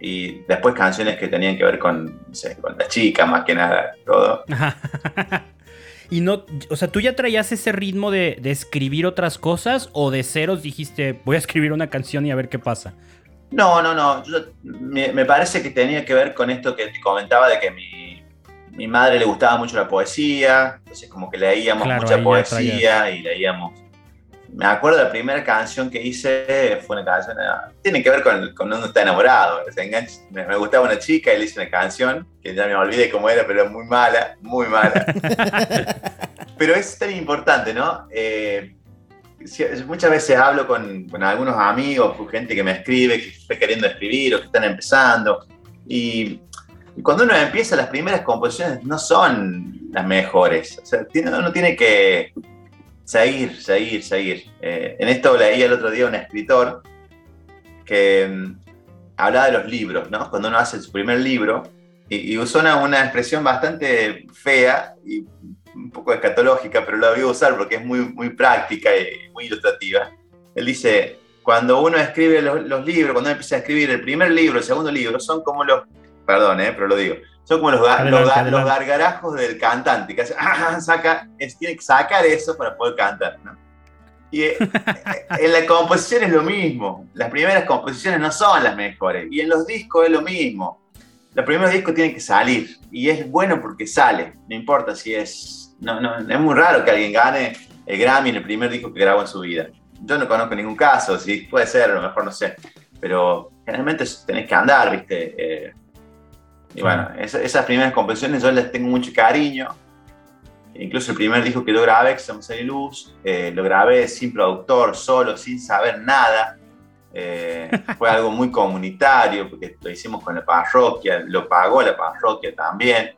y después canciones que tenían que ver con, no sé, con la chica, más que nada, todo. y no, o sea, ¿tú ya traías ese ritmo de, de, escribir otras cosas o de ceros dijiste, voy a escribir una canción y a ver qué pasa? No, no, no. me, me, parece que tenía que ver con esto que te comentaba de que mi, mi madre le gustaba mucho la poesía, entonces como que leíamos mucha poesía y leíamos. Me acuerdo de la primera canción que hice, fue una canción, eh, tiene que ver con, con uno está enamorado. me, me, gustaba una chica y le hice una canción, que ya me olvidé cómo era, pero muy mala, muy mala. pero es tan importante, ¿no? Eh, muchas veces hablo con, con, algunos amigos, con gente que me escribe, que está queriendo escribir o que están empezando. Y, cuando uno empieza, las primeras composiciones no son las mejores. O sea, uno tiene que seguir, seguir, seguir. Eh, en esto leí el otro día un escritor que mm, hablaba de los libros, ¿no? Cuando uno hace su primer libro, y, usó una, una, expresión bastante fea y un poco escatológica, pero la voy a usar porque es muy, muy práctica y muy ilustrativa. Él dice, cuando uno escribe los, libros, cuando uno empieza a escribir el primer libro, el segundo libro, son como los, perdón, eh, pero lo digo, son como los, los, gargarajos del cantante, que hace, ah, saca, tiene que sacar eso para poder cantar. ¿no? Y eh, en la composición es lo mismo. Las primeras composiciones no son las mejores. Y en los discos es lo mismo. Los primeros discos tienen que salir. Y es bueno porque sale. No importa si es no, no, es muy raro que alguien gane el Grammy en el primer disco que grabó en su vida. Yo no conozco ningún caso, sí, puede ser, a lo mejor no sé. Pero generalmente tenés que andar, ¿viste? Eh, y bueno, esas, primeras composiciones yo les tengo mucho cariño. Incluso el primer disco que yo grabé, que se llama Luz, eh, lo grabé sin productor, solo, sin saber nada. Eh, fue algo muy comunitario, porque lo hicimos con la parroquia, lo pagó la parroquia también.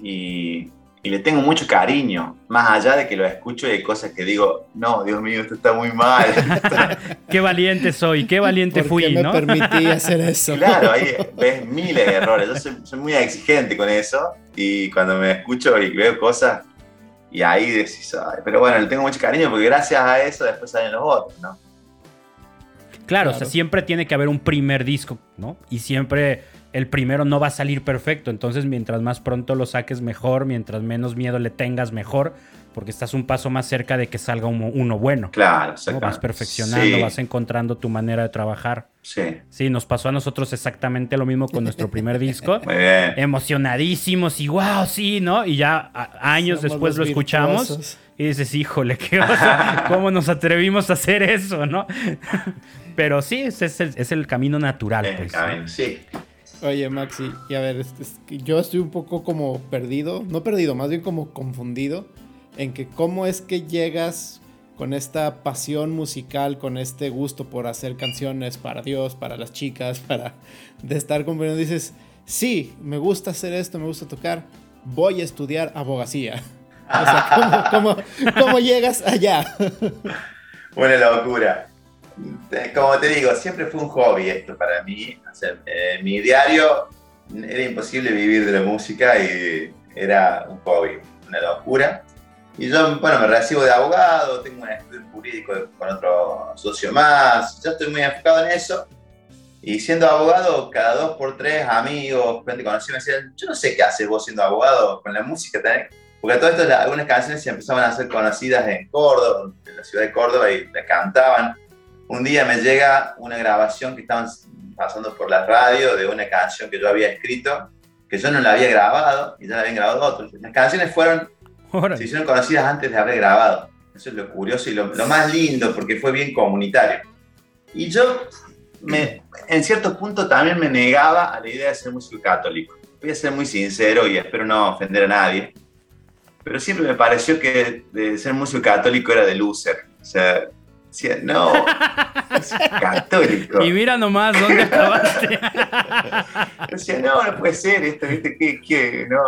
Y y le tengo mucho cariño, más allá de que lo escucho y hay cosas que digo, no, Dios mío, esto está muy mal. qué valiente soy, qué valiente fui, qué me permití hacer eso? Claro, ahí ves miles de errores. Yo soy, muy exigente con eso y cuando me escucho y veo cosas, y ahí decís, pero bueno, le tengo mucho cariño porque gracias a eso después salen los otros, ¿no? Claro, claro, o sea, siempre tiene que haber un primer disco, ¿no? Y siempre el primero no va a salir perfecto. Entonces, mientras más pronto lo saques, mejor. Mientras menos miedo le tengas, mejor. Porque estás un paso más cerca de que salga uno, bueno. Claro, ¿no? Vas perfeccionando, vas encontrando tu manera de trabajar. Sí. Sí, nos pasó a nosotros exactamente lo mismo con nuestro primer disco. Muy bien. Emocionadísimos y wow, sí, ¿no? Y ya años después lo escuchamos. Y dices, híjole, ¿qué ¿cómo nos atrevimos a hacer eso, no? Pero sí, es, el, es el camino natural. El pues, camino, sí. Oye, Maxi, y a ver, yo estoy un poco como perdido, no perdido, más bien como confundido en que cómo es que llegas con esta pasión musical, con este gusto por hacer canciones para Dios, para las chicas, para de estar componiendo, dices, sí, me gusta hacer esto, me gusta tocar, voy a estudiar abogacía. O sea, ¿cómo, llegas allá? Una locura como te digo, siempre fue un hobby esto para mí. Eh, mi diario era imposible vivir de la música y era un hobby, una locura. Y yo, bueno, me recibo de abogado, tengo un estudio jurídico con otro socio más, yo estoy muy enfocado en eso. Y siendo abogado, cada dos por tres amigos, gente conocida, me decían, yo no sé qué haces vos siendo abogado con la música, porque todo esto, algunas canciones se empezaban a ser conocidas en Córdoba, en la ciudad de Córdoba, y la cantaban un día me llega una grabación que estaban pasando por la radio de una canción que yo había escrito, que yo no la había grabado y ya la habían grabado otros. Las canciones fueron, se hicieron conocidas antes de haber grabado. Eso es lo curioso y lo, más lindo porque fue bien comunitario. Y yo, me, en cierto punto, también me negaba a la idea de ser músico católico. Voy a ser muy sincero y espero no ofender a nadie. Pero siempre me pareció que de ser músico católico era de loser. O sea, no, es católico. Y mira nomás dónde acabaste. Decía, no, no puede ser esto, ¿viste? ¿Qué, qué? No.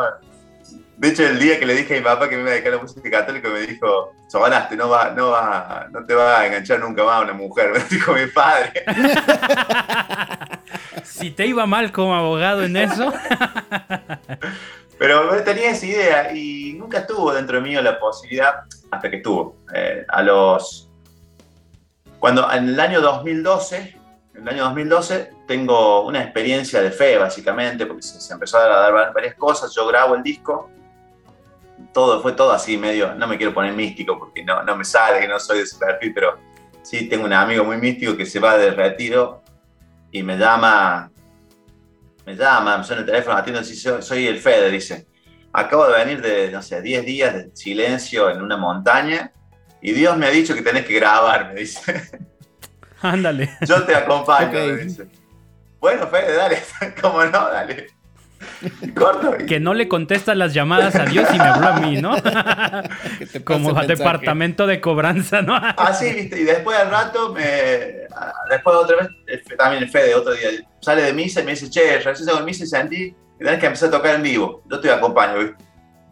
De hecho, el día que le dije a mi papá que me iba a dedicar a la música católica, me dijo, sobanaste, no, va, no, va, no te va a enganchar nunca más a una mujer, me dijo mi padre. si te iba mal como abogado en eso. Pero tenía esa idea y nunca estuvo dentro de mí la posibilidad, hasta que estuvo. Eh, a los cuando en el año 2012, en el año 2012 tengo una experiencia de fe, básicamente, porque se, empezó a dar varias cosas, yo grabo el disco, todo, fue todo así medio, no me quiero poner místico porque no, no me sale, que no soy de ese perfil, pero sí tengo un amigo muy místico que se va de retiro y me llama, me llama, me suena el teléfono, atiendo, y soy, soy el Fede, dice, acabo de venir de, no sé, 10 días de silencio en una montaña y Dios me ha dicho que tenés que grabar, me dice. Ándale. Yo te acompaño, me dice. Bueno, Fede, dale, ¿cómo no? Dale. Corto. Que no le contestas las llamadas a Dios y me habló a mí, ¿no? Te Como mensaje. departamento de cobranza, ¿no? Así, viste, y después al rato, me, después otra vez, Fe- también el Fede, otro día, sale de misa y me dice, che, recién salgo de misa y sentí que tenés que empezar a tocar en vivo. Yo te acompaño, ¿viste?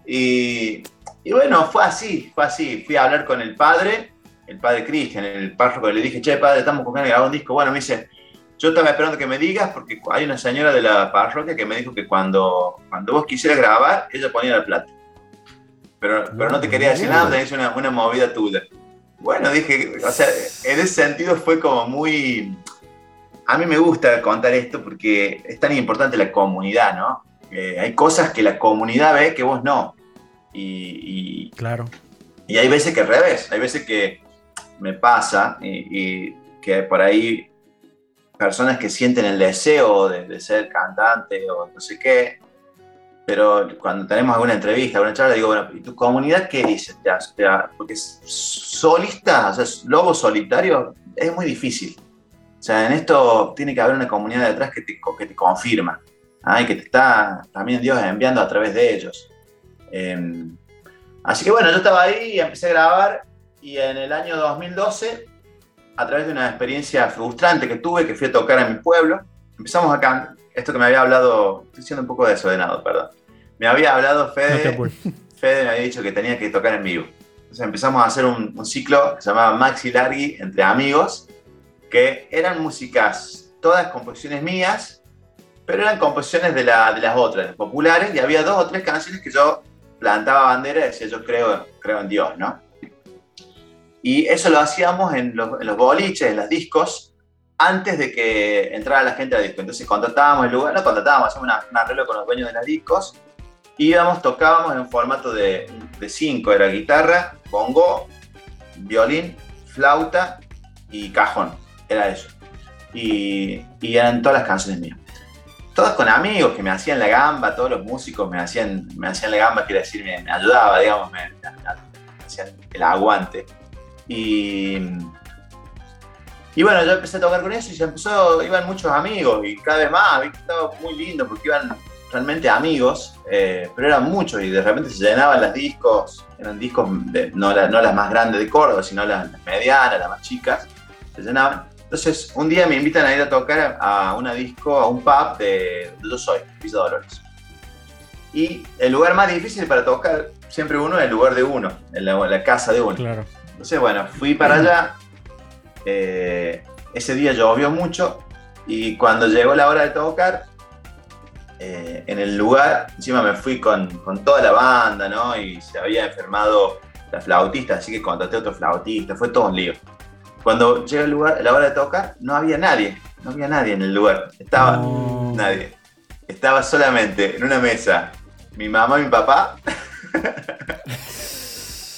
Y, y bueno, fue así, fue así. Fui a hablar con el padre, el padre Cristian, el párroco, le dije, che, padre, estamos con ganas de grabar un disco. Bueno, me dice, yo estaba esperando que me digas, porque hay una señora de la parroquia que me dijo que cuando, cuando vos quisieras grabar, ella ponía la plata. Pero, pero no te quería decir nada, tenías una, una movida tuya. Bueno, dije, o sea, en ese sentido fue como muy... A mí me gusta contar esto porque es tan importante la comunidad, ¿no? Eh, hay cosas que la comunidad ve que vos no. Y, y- Claro. y hay veces que al revés, hay veces que me pasa y, y que por ahí personas que sienten el deseo de, de ser cantante o no sé qué, pero cuando tenemos alguna entrevista, alguna charla, digo, bueno, ¿y tu comunidad qué dice? Te te Porque solista, o sea, lobo solitario, es muy difícil. O sea, en esto tiene que haber una comunidad detrás que te, que te confirma, ¿ah? y que te está también Dios enviando a través de ellos. Eh, así que bueno, yo estaba ahí y empecé a grabar, y en el año 2012, a través de una experiencia frustrante que tuve, que fui a tocar a mi pueblo, empezamos acá, esto que me había hablado, estoy siendo un poco desordenado, perdón. Me había hablado No Fede, apures. Fede me había dicho que tenía que tocar en vivo. Entonces empezamos a hacer un, un ciclo que se llamaba Maxi Largi entre amigos, que eran músicas, todas composiciones mías, pero eran composiciones de, la- de las otras, de populares, y había dos o tres canciones que yo plantaba bandera y decía yo creo, creo en Dios, ¿no? Y eso lo hacíamos en los, boliches, en los discos, antes de que entrara la gente al disco. Entonces contratábamos el lugar, no contratábamos, hacíamos un arreglo con los dueños de los discos, íbamos, tocábamos en formato de, de cinco, era guitarra, bongo, violín, flauta y cajón, era eso. Y, y eran todas las canciones mías. Todas con amigos que me hacían la gamba, todos los músicos me hacían, me hacían la gamba, quiere decir, me, me ayudaba, digamos, me, hacían el aguante. Y, y bueno, yo empecé a tocar con eso y se empezó, iban muchos amigos y cada vez más, estaba muy lindo porque iban realmente amigos, eh, pero eran muchos y de repente se llenaban las discos, eran discos, no, la- no las más grandes de Córdoba, sino las medianas, las más chicas, se llenaban. Entonces, un día me invitan a ir a tocar a, a una disco, a un pub de donde yo soy, Villa Dolores. Y el lugar más difícil para tocar, siempre uno, es el lugar de uno, en la, la casa de uno. Claro. Entonces, bueno, fui para allá. eh, ese día llovió mucho y cuando llegó la hora de tocar, eh, en el lugar, encima me fui con, con toda la banda, ¿no? Y se había enfermado la flautista, así que contraté otro flautista, fue todo un lío. Cuando llega el lugar, la hora de tocar, no había nadie, no había nadie en el lugar, estaba nadie. Estaba solamente en una mesa mi mamá y mi papá,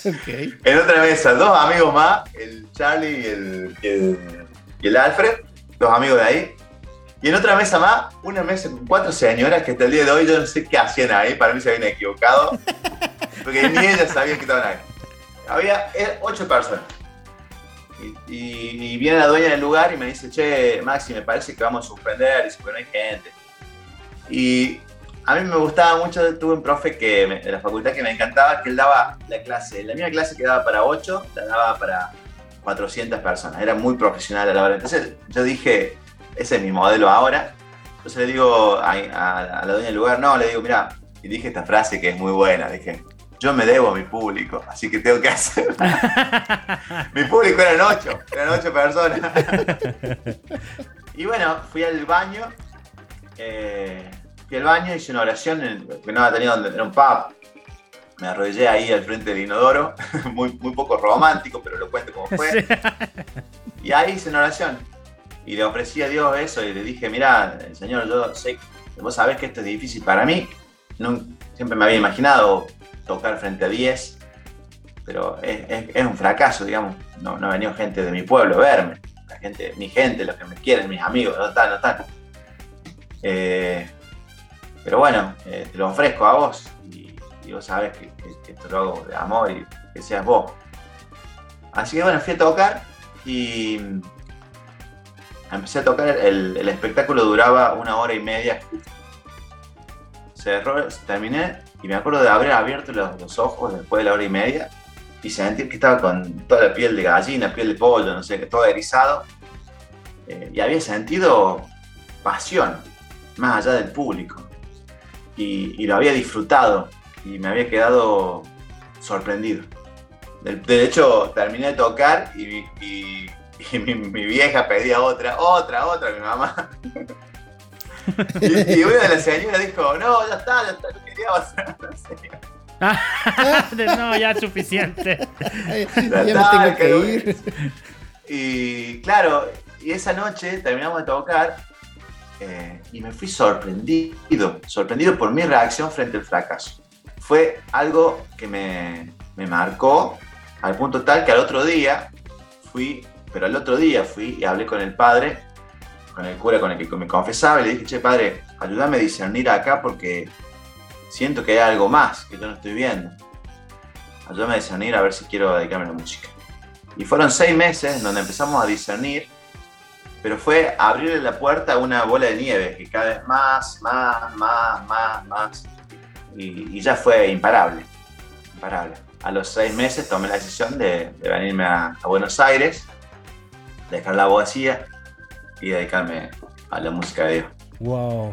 Ok. En otra mesa, dos amigos más, el Charlie y el, y el, y el Alfred, dos amigos de ahí. Y en otra mesa más, una mesa con cuatro señoras que hasta el día de hoy yo no sé qué hacían ahí, para mí se habían equivocado, porque ni ellas sabían que estaban ahí. Había eh, ocho personas. Y, viene la dueña del lugar y me dice, che, Maxi, me parece que vamos a suspender, dice, pero no hay gente. Y a mí me gustaba mucho, tuve un profe que de la facultad que me encantaba, que él daba la clase, la misma clase que daba para 8, la daba para 400 personas, era muy profesional a la hora. Entonces yo dije, ese es mi modelo ahora. Entonces le digo a- a la dueña del lugar, no, le digo, mira, y dije esta frase que es muy buena, dije, yo me debo a mi público, así que tengo que hacer. mi público eran 8, eran 8 personas. y bueno, fui al baño, eh, fui al baño, hice una oración, en- que no tenía donde, era un pub. Me arrodillé ahí al frente del inodoro, muy, muy poco romántico, pero lo cuento como fue. Sí. Y ahí hice una oración. Y le ofrecí a Dios eso y le dije, mira, Señor, yo sé, vos sabés que esto es difícil para mí. Siempre me había imaginado tocar frente a 10, pero es, un fracaso, digamos. No, ha venido gente de mi pueblo a verme. La gente, mi gente, los que me quieren, mis amigos, no están, no están. Eh, pero bueno, eh, te lo ofrezco a vos y, vos sabés que, que- esto lo hago de amor y que seas vos. Así que bueno, fui a tocar y empecé a tocar, el, el espectáculo duraba una hora y media. cerró, terminé y me acuerdo de haber abierto los, ojos después de la hora y media y sentir que estaba con toda la piel de gallina, piel de pollo, no sé, todo erizado. Eh, y había sentido pasión, más allá del público. Y, y lo había disfrutado y me había quedado sorprendido. De, hecho, terminé de tocar y, y- y mi, mi vieja pedía otra, otra, otra, mi mamá. y, y una de las señoras dijo, no, ya está, ya está, no quería otra. No sé. no, ya es suficiente. Ya ya me tengo que ir. Y claro, y esa noche terminamos de tocar eh, y me fui sorprendido, sorprendido por mi reacción frente al fracaso. Fue algo que me, me marcó al punto tal que al otro día fui, pero al otro día fui y hablé con el padre, con el cura con el que me confesaba y le dije, che padre, ayúdame a discernir acá porque siento que hay algo más que yo no estoy viendo. Ayúdame a discernir a ver si quiero dedicarme a la música. Y fueron seis meses donde empezamos a discernir, pero fue abrirle la puerta a una bola de nieve que cada vez más, más, más, más, más. Y, y ya fue imparable, imparable. A los seis meses tomé la decisión de, de venirme a, a Buenos Aires, dejar la abogacía y dedicarme a la música de Dios. Wow,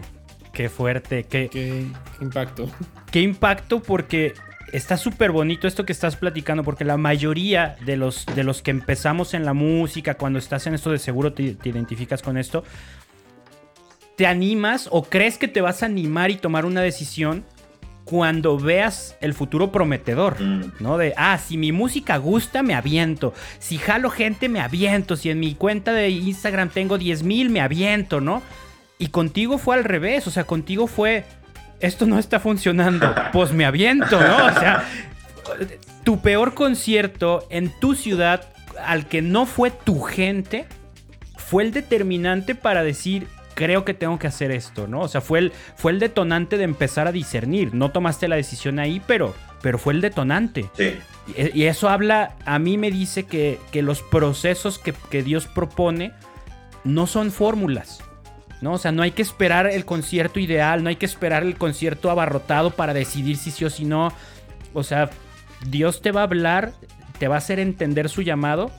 qué fuerte, qué, Qué, impacto. qué impacto porque está súper bonito esto que estás platicando porque la mayoría de los, de los que empezamos en la música, cuando estás en esto de seguro te, te identificas con esto, te animas o crees que te vas a animar y tomar una decisión cuando veas el futuro prometedor. Mm. ¿no? De, ah, si mi música gusta, me aviento. Si jalo gente, me aviento. Si en mi cuenta de Instagram tengo 10 mil, me aviento, ¿no? Y contigo fue al revés, o sea, contigo fue, esto no está funcionando, pues me aviento, ¿no? O sea, tu peor concierto en tu ciudad, al que no fue tu gente, fue el determinante para decir, creo que tengo que hacer esto, ¿no? O sea, fue el, fue el detonante de empezar a discernir. No tomaste la decisión ahí, pero, pero fue el detonante. Sí, Y y eso habla, a mí me dice que, que los procesos que, que Dios propone no son fórmulas. ¿no? O sea, no hay que esperar el concierto ideal, no hay que esperar el concierto abarrotado para decidir si sí o si no. O sea, Dios te va a hablar, te va a hacer entender su llamado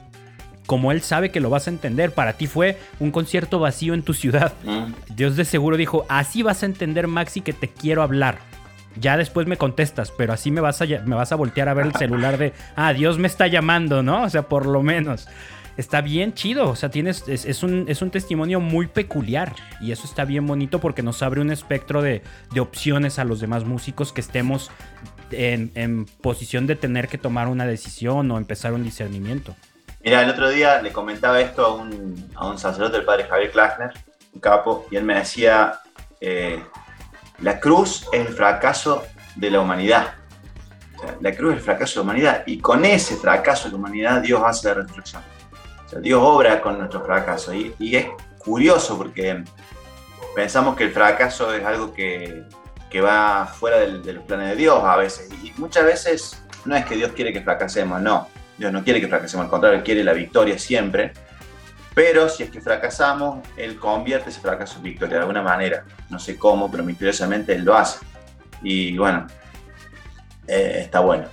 como Él sabe que lo vas a entender. Para ti fue un concierto vacío en tu ciudad. Mm. Dios de seguro dijo, así vas a entender Maxi que te quiero hablar. Ya después me contestas, pero así me vas a, me vas a voltear a ver el celular de, ah, Dios me está llamando, ¿no? O sea, por lo menos. Está bien chido, o sea, tienes, es, es un, es un testimonio muy peculiar y eso está bien bonito porque nos abre un espectro de, de opciones a los demás músicos que estemos en, en posición de tener que tomar una decisión o empezar un discernimiento. Mira, el otro día le comentaba esto a un, a un sacerdote, el padre Javier Klasner, un capo, y él me decía, eh, la cruz es el fracaso de la humanidad. La cruz es el fracaso de la humanidad, y con ese fracaso de la humanidad Dios hace la resurrección. Dios obra con nuestro fracaso, y, y es curioso porque pensamos que el fracaso es algo que, que va fuera del- de los planes de Dios a veces, y muchas veces no es que Dios quiere que fracasemos, no. Dios no quiere que fracasemos, al contrario, quiere la victoria siempre. Pero si es que fracasamos, Él convierte ese fracaso en victoria de alguna manera. No sé cómo, pero misteriosamente Él lo hace. Y bueno, eh, está bueno.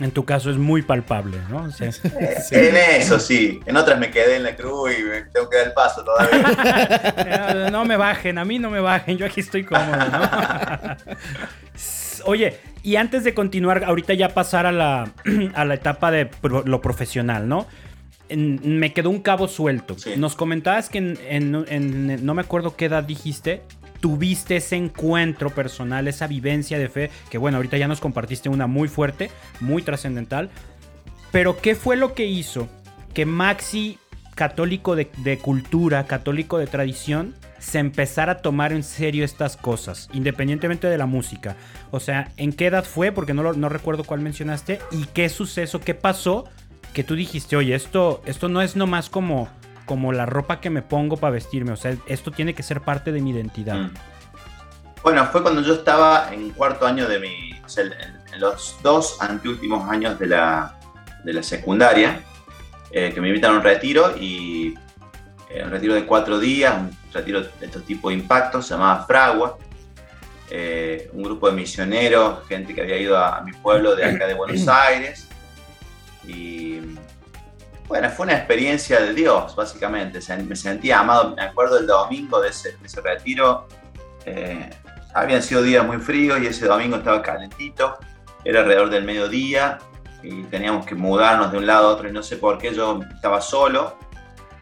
En tu caso es muy palpable, ¿no? O sea, Eh, En eso sí, en otras me quedé en la cruz y me tengo que dar el paso todavía. No me bajen, a mí no me bajen, yo aquí estoy cómodo, ¿no? Oye, y antes de continuar, ahorita ya pasar a la, a la etapa de pro- lo profesional, ¿no? En- me quedó un cabo suelto. Sí. Nos comentabas que en, en- en- no me acuerdo qué edad dijiste, tuviste ese encuentro personal, esa vivencia de fe, que bueno, ahorita ya nos compartiste una muy fuerte, muy trascendental. Pero ¿qué fue lo que hizo que Maxi, católico de, cultura, católico de tradición, se empezara a tomar en serio estas cosas, independientemente de la música? O sea, ¿en qué edad fue? Porque no, no recuerdo cuál mencionaste. ¿Y qué suceso, qué pasó? Que tú dijiste, oye, esto, esto no es nomás como, como la ropa que me pongo para vestirme. O sea, esto tiene que ser parte de mi identidad. Mm. Bueno, fue cuando yo estaba en cuarto año de mi. o sea, en los dos anteúltimos años de la, de la secundaria, eh, que me invitaron a un retiro y. eh, un retiro de cuatro días, un retiro de estos tipos de impactos, se llamaba Fragua. eh, un grupo de misioneros, gente que había ido a, mi pueblo de acá de Buenos Aires. Y bueno, fue una experiencia de Dios, básicamente. Me sentía amado. Me acuerdo del domingo de ese, retiro. Eh, habían sido días muy fríos y ese domingo estaba calentito. Era alrededor del mediodía y teníamos que mudarnos de un lado a otro y no sé por qué yo estaba solo.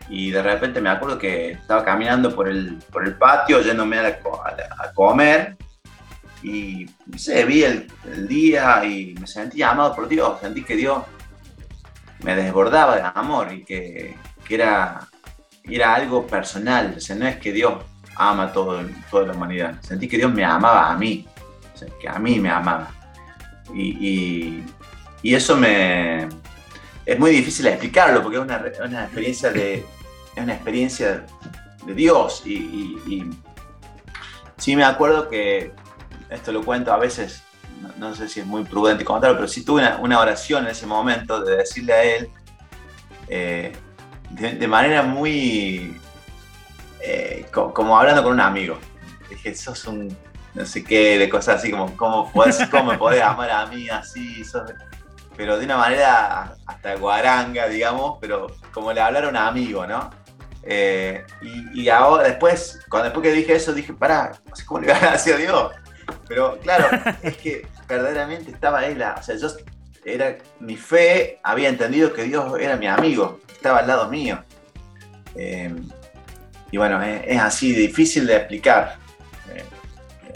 Y de repente me acuerdo que estaba caminando por el, por el patio yéndome a, a, comer. Y se vi el, día y me sentí amado por Dios, sentí que Dios me desbordaba de amor y que, que era, era algo personal, o sea, no es que Dios ama todo, toda la humanidad, sentí que Dios me amaba a mí, o sea, que a mí me amaba. y, y eso me, es muy difícil explicarlo porque es una, experiencia de una experiencia de Dios. Y, sí me acuerdo que esto lo cuento a veces no, sé si es muy prudente contarlo pero sí tuve una, oración en ese momento de decirle a él eh, de, manera muy eh, como, hablando con un amigo. Dije sos un no sé qué de cosas así como cómo, cómo me podés amar a mí así sos, pero de una manera hasta guaranga, digamos, pero como le hablaron a un amigo, ¿no? Eh, y, ahora, después, cuando después que dije eso, dije, pará, no sé cómo le voy a hacia Dios. Pero claro, es que verdaderamente estaba él, o sea, yo era, mi fe había entendido que Dios era mi amigo, estaba al lado mío. Eh, y bueno, es, así, difícil de explicar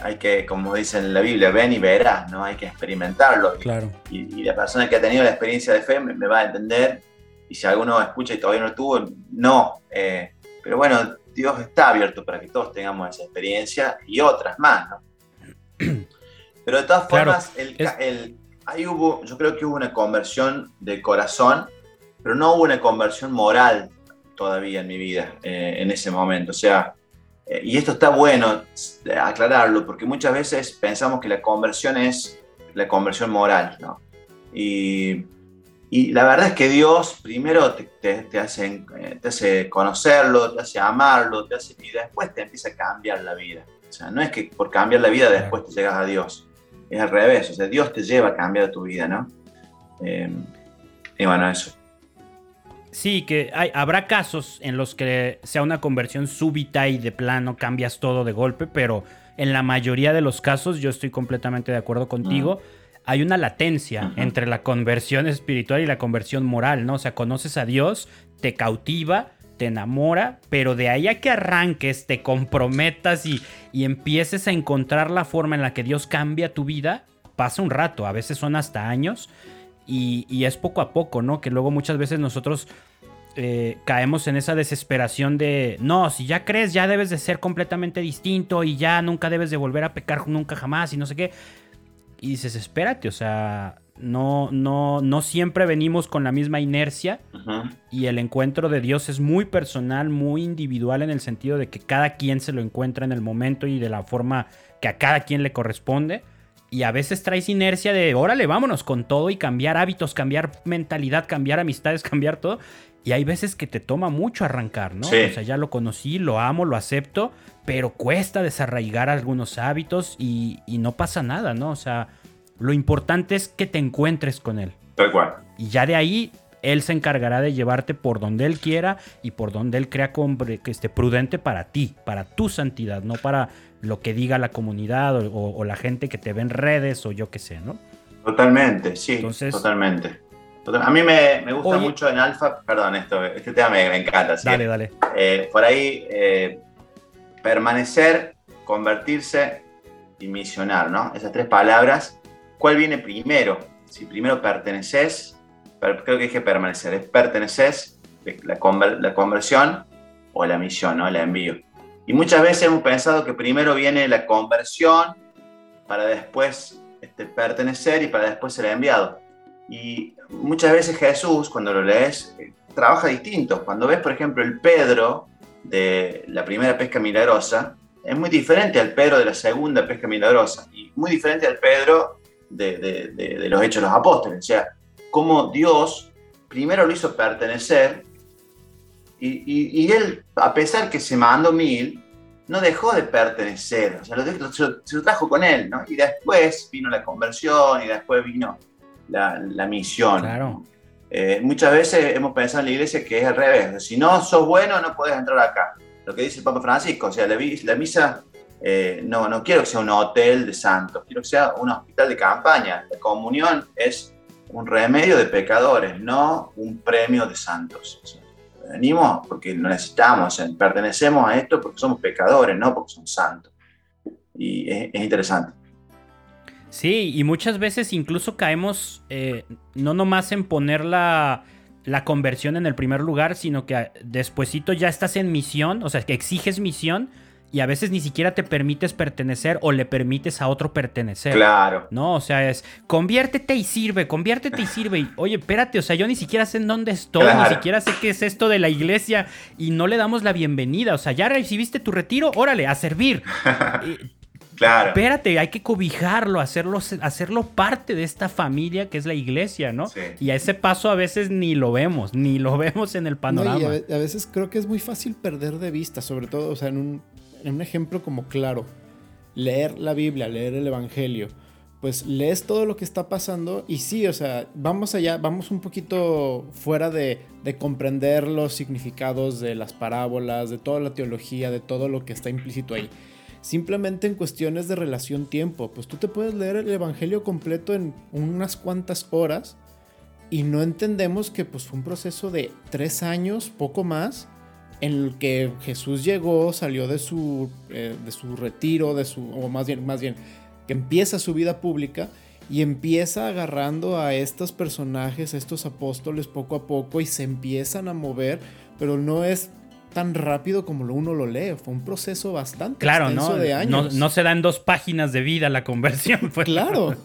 hay que, como dice en la Biblia, ven y verás, ¿no? Hay que experimentarlo. Claro. Y, la persona que ha tenido la experiencia de fe me, va a entender. Y si alguno escucha y todavía no lo tuvo, no. Eh, pero bueno, Dios está abierto para que todos tengamos esa experiencia y otras más, ¿no? Pero de todas formas, el, ahí hubo, yo creo que hubo una conversión de corazón, pero no hubo una conversión moral todavía en mi vida eh, en ese momento. O sea, y esto está bueno aclararlo, porque muchas veces pensamos que la conversión es la conversión moral, ¿no? Y, y la verdad es que Dios primero te, hace, eh, te, hace, conocerlo, te hace amarlo, te hace, y después te empieza a cambiar la vida. O sea, no es que por cambiar la vida después te llegas a Dios. Es al revés, o sea, Dios te lleva a cambiar tu vida, ¿no? Eh, y bueno, eso. Sí, que hay, habrá casos en los que sea una conversión súbita y de plano cambias todo de golpe, pero en la mayoría de los casos yo estoy completamente de acuerdo contigo. Hay una latencia entre la conversión espiritual y la conversión moral, ¿no? O sea, conoces a Dios, te cautiva, te enamora, pero de ahí a que arranques, te comprometas y, y empieces a encontrar la forma en la que Dios cambia tu vida, pasa un rato, a veces son hasta años. Y, es poco a poco, ¿no? Que luego muchas veces nosotros eh, caemos en esa desesperación de, no, si ya crees, ya debes de ser completamente distinto y ya nunca debes de volver a pecar nunca jamás y no sé qué. Y dices, espérate, o sea, no, no, no siempre venimos con la misma inercia y el encuentro de Dios es muy personal, muy individual en el sentido de que cada quien se lo encuentra en el momento y de la forma que a cada quien le corresponde. Y a veces traes inercia de, órale, vámonos con todo y cambiar hábitos, cambiar mentalidad, cambiar amistades, cambiar todo. Y hay veces que te toma mucho arrancar, ¿no? O sea, ya lo conocí, lo amo, lo acepto, pero cuesta desarraigar algunos hábitos y, no pasa nada, ¿no? O sea, lo importante es que te encuentres con él. Tal cual. Y ya de ahí él se encargará de llevarte por donde él quiera y por donde él crea que esté prudente para ti, para tu santidad, no para lo que diga la comunidad o, la gente que te ve en redes o yo qué sé, ¿no? Totalmente, sí, totalmente. A mí me, gusta mucho en Alfa, perdón, esto, este tema me, encanta. ¿sí? Dale, dale. Eh, por ahí, eh, permanecer, convertirse y misionar, ¿no? Esas tres palabras, ¿cuál viene primero? Si primero perteneces, creo que dije permanecer, es perteneces, la, la conversión o la misión, ¿no? El envío. Y muchas veces hemos pensado que primero viene la conversión para después este, pertenecer y para después ser enviado. Y muchas veces Jesús, cuando lo lees, eh, trabaja distinto. Cuando ves, por ejemplo, el Pedro de la primera pesca milagrosa, es muy diferente al Pedro de la segunda pesca milagrosa y muy diferente al Pedro de, de los Hechos de los Apóstoles. O sea, cómo Dios primero lo hizo pertenecer y, él, a pesar que se mandó mil, no dejó de pertenecer, o sea, lo, se, lo, trajo con él, ¿no? Y después vino la conversión y después vino la, la misión. Claro. Eh, muchas veces hemos pensado en la iglesia que es al revés. Si no sos bueno, no puedes entrar acá. Lo que dice el Papa Francisco, o sea, la, la misa, eh, no, no quiero que sea un hotel de santos, quiero que sea un hospital de campaña. La comunión es un remedio de pecadores, no un premio de santos. Venimos porque lo necesitamos, pertenecemos a esto porque somos pecadores, no porque somos santos. Y es, interesante. Sí, y muchas veces incluso caemos eh, no nomás en poner la, la, conversión en el primer lugar, sino que despuesito ya estás en misión, o sea, que exiges misión, y a veces ni siquiera te permites pertenecer o le permites a otro pertenecer. Claro. No, o sea, es conviértete y sirve, conviértete y sirve. Y, oye, espérate, o sea, yo ni siquiera sé en dónde estoy, ni siquiera sé qué es esto de la iglesia y no le damos la bienvenida. O sea, ya recibiste tu retiro, órale, a servir. Claro. Espérate, hay que cobijarlo, hacerlo, hacerlo parte de esta familia que es la iglesia, ¿no? Sí. Y a ese paso a veces ni lo vemos, ni lo vemos en el panorama. No, y a, veces creo que es muy fácil perder de vista, sobre todo, o sea, en un, un ejemplo como claro, leer la Biblia, leer el Evangelio, pues lees todo lo que está pasando y sí, o sea, vamos allá, vamos un poquito fuera de, de, comprender los significados de las parábolas, de toda la teología, de todo lo que está implícito ahí. Simplemente en cuestiones de relación tiempo, pues tú te puedes leer el Evangelio completo en unas cuantas horas y no entendemos que pues un proceso de tres años, poco más, en el que Jesús llegó, salió de su, eh, de su retiro, de su, o más bien, más bien, que empieza su vida pública y empieza agarrando a estos personajes, a estos apóstoles poco a poco y se empiezan a mover, pero no es tan rápido como uno lo lee, fue un proceso bastante claro, ¿no? de años. No, se da en dos páginas de vida la conversión. Pues. Claro.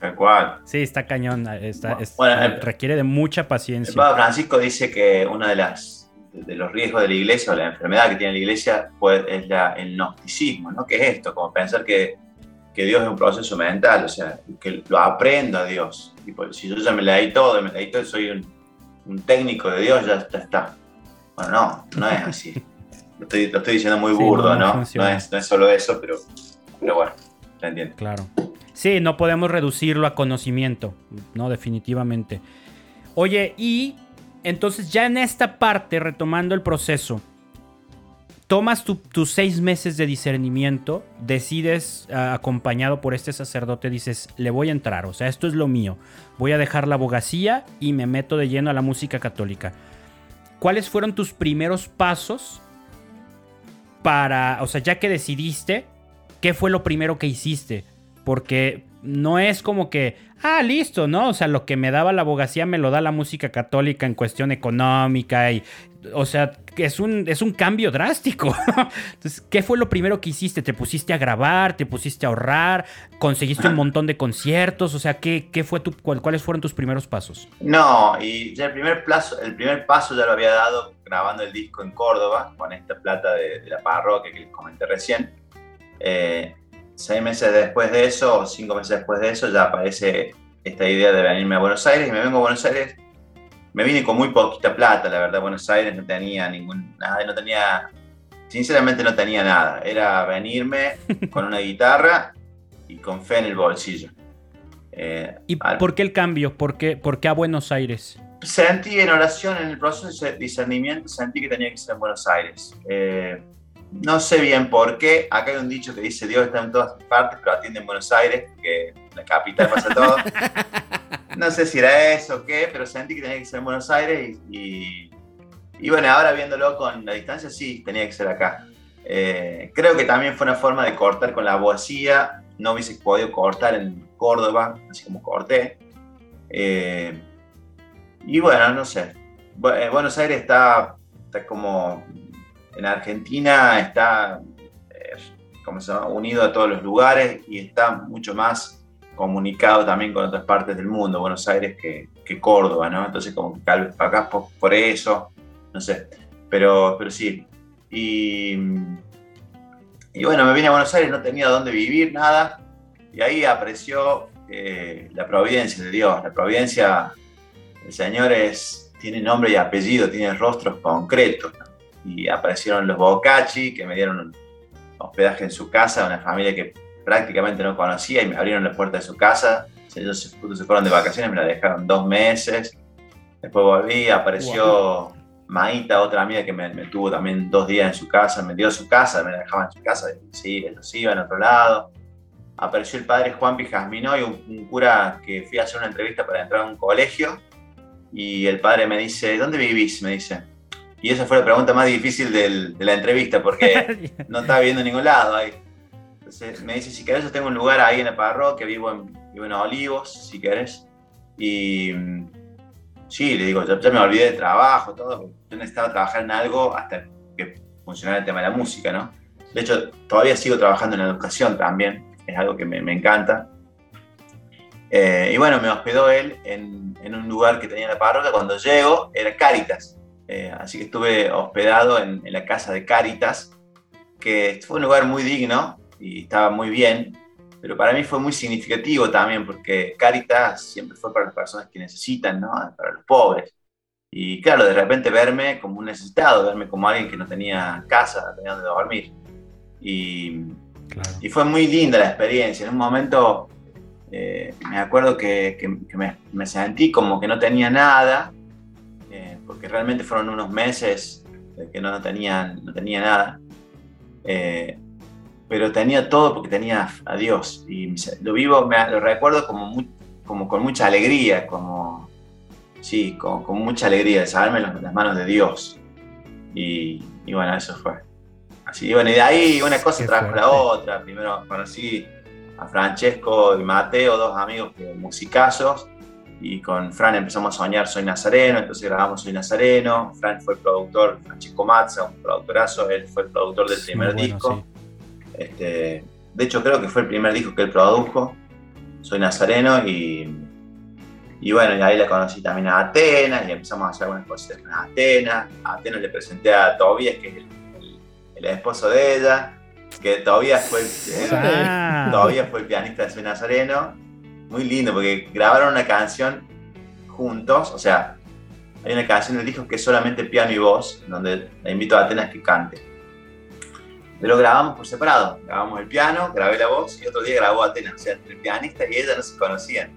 Tal cual. Sí, está cañón, está, requiere de mucha paciencia. El Papa Francisco dice que una de las de los riesgos de la iglesia o la enfermedad que tiene la iglesia pues, es la, el gnosticismo, ¿no? ¿Qué es esto? Como pensar que, que, Dios es un proceso mental, o sea, que lo aprendo a Dios. si yo ya me leí todo, me leí todo, soy un, un técnico de Dios, ya, está. Bueno, no, no es así. Lo estoy, lo estoy diciendo muy burdo, ¿no? No, no, es, no, es, solo eso, pero, pero bueno, se entiende. Claro. Sí, no podemos reducirlo a conocimiento, no, definitivamente. Oye, y entonces ya en esta parte, retomando el proceso, tomas tus seis meses de discernimiento, decides, acompañado por este sacerdote, dices, le voy a entrar, o sea, esto es lo mío, voy a dejar la abogacía y me meto de lleno a la música católica. ¿Cuáles fueron tus primeros pasos para, o sea, ya que decidiste, qué fue lo primero que hiciste? Porque no es como que, ah, listo, ¿no? O sea, lo que me daba la abogacía me lo da la música católica en cuestión económica y, o sea, es un, es un cambio drástico. Entonces, ¿qué fue lo primero que hiciste? ¿Te pusiste a grabar? ¿Te pusiste a ahorrar? ¿Conseguiste un montón de conciertos? O sea, ¿qué, qué fue tu, ¿cuáles fueron tus primeros pasos? No, y ya el primer, plazo, el primer paso ya lo había dado grabando el disco en Córdoba, con esta plata de, la parroquia que les comenté recién. Eh, seis meses después de eso, o cinco meses después de eso, ya aparece esta idea de venirme a Buenos Aires y me vengo a Buenos Aires. Me vine con muy poquita plata, la verdad, Buenos Aires no tenía ningún, nada, no tenía, sinceramente no tenía nada. Era venirme con una guitarra y con fe en el bolsillo. Eh, ¿Y por qué el cambio? ¿Por qué, ¿Por qué a Buenos Aires? Sentí en oración, en el proceso de discernimiento, sentí que tenía que ser en Buenos Aires. Eh, no sé bien por qué. Acá hay un dicho que dice Dios está en todas partes, pero atiende en Buenos Aires, que la capital pasa todo. No sé si era eso o qué, pero sentí que tenía que ser en Buenos Aires y, y, bueno, ahora viéndolo con la distancia, sí, tenía que ser acá. Eh, creo que también fue una forma de cortar con la abogacía. No hubiese podido cortar en Córdoba, así como corté. Eh, y bueno, no sé. Eh, Buenos Aires está, está como en Argentina está eh, como se unido a todos los lugares y está mucho más comunicado también con otras partes del mundo, Buenos Aires, que, Córdoba, ¿no? Entonces, como que tal vez acá por, eso, no sé, pero, pero sí. Y, y bueno, me vine a Buenos Aires, no tenía dónde vivir, nada, y ahí apareció eh, la providencia de Dios. La providencia, el Señor tiene nombre y apellido, tiene rostros concretos y aparecieron los Bocacci, que me dieron hospedaje en su casa, una familia que prácticamente no conocía y me abrieron la puerta de su casa. Ellos se, se fueron de vacaciones, me la dejaron dos meses. Después volví, apareció Maíta, otra amiga que me, tuvo también dos días en su casa, me dio su casa, me la dejaba en su casa, y sí, ellos iban a otro lado. Apareció el padre Juan Pijasmino y un, cura que fui a hacer una entrevista para entrar a un colegio. Y el padre me dice, ¿dónde vivís? Me dice. Y esa fue la pregunta más difícil de la entrevista porque no estaba viendo en ningún lado ahí. Entonces me dice, si querés, yo tengo un lugar ahí en la parroquia, vivo en, vivo en Olivos, si querés. Y sí, le digo, ya, me olvidé de trabajo, todo. Yo necesitaba trabajar en algo hasta que funcionara el tema de la música, ¿no? De hecho, todavía sigo trabajando en la educación también, es algo que me, me encanta. Eh, y bueno, me hospedó él en, en, un lugar que tenía la parroquia. Cuando llego, era Cáritas. Eh, así que estuve hospedado en, en, la casa de Cáritas, que fue un lugar muy digno y estaba muy bien pero para mí fue muy significativo también porque Caritas siempre fue para las personas que necesitan, ¿no? Para los pobres. Y claro, de repente verme como un necesitado, verme como alguien que no tenía casa, no tenía donde dormir. Y, y fue muy linda la experiencia. En un momento eh, me acuerdo que, que, me, me, sentí como que no tenía nada, porque realmente fueron unos meses de que no tenía, no tenía nada. Eh, pero tenía todo porque tenía a Dios. Y lo vivo, me, lo recuerdo como, como con mucha alegría, como, sí, con, con mucha alegría de saberme en las manos de Dios. Y, y, bueno, eso fue. Así, bueno, y de ahí una cosa trajo la otra. Primero conocí a Francesco y Mateo, dos amigos que, musicazos, y con Fran empezamos a soñar Soy Nazareno, entonces grabamos Soy Nazareno, Fran fue el productor, Francesco Mazza, un productorazo, él fue el productor del primer disco. Este, de hecho, creo que fue el primer disco que él produjo. Soy nazareno y, y bueno, y ahí le conocí también a Atenas y empezamos a hacer algunas cosas con Atenas. A Atenas le presenté a Tobias, que es el, esposo de ella, que todavía fue, el, ah. todavía fue el pianista de Soy Nazareno. Muy lindo porque grabaron una canción juntos, o sea, hay una canción del disco que es solamente piano y voz, donde le invito a Atenas que cante. Pero grabamos por separado. Grabamos el piano, grabé la voz y otro día grabó Atenas. O sea, el pianista y ella no se conocían.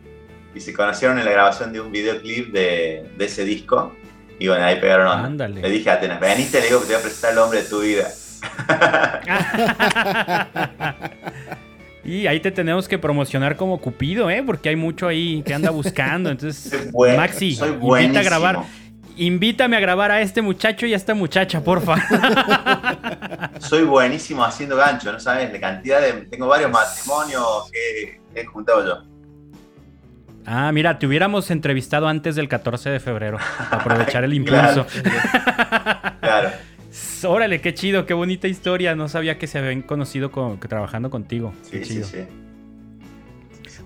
Y se conocieron en la grabación de un videoclip de, de ese disco. Y bueno, ahí pegaron onda. Le dije a Atenas, veniste, le digo que te voy a presentar el hombre de tu vida. y ahí te tenemos que promocionar como Cupido, ¿eh? Porque hay mucho ahí que anda buscando. Entonces, Maxi, invita a grabar invítame a grabar a este muchacho y a esta muchacha, porfa. Soy buenísimo haciendo gancho, no sabes la cantidad de. Tengo varios matrimonios que he juntado yo. Ah, mira, te hubiéramos entrevistado antes del 14 de febrero, para aprovechar el impulso. claro. Órale, qué chido, qué bonita historia. No sabía que se habían conocido trabajando contigo. Sí, sí, sí.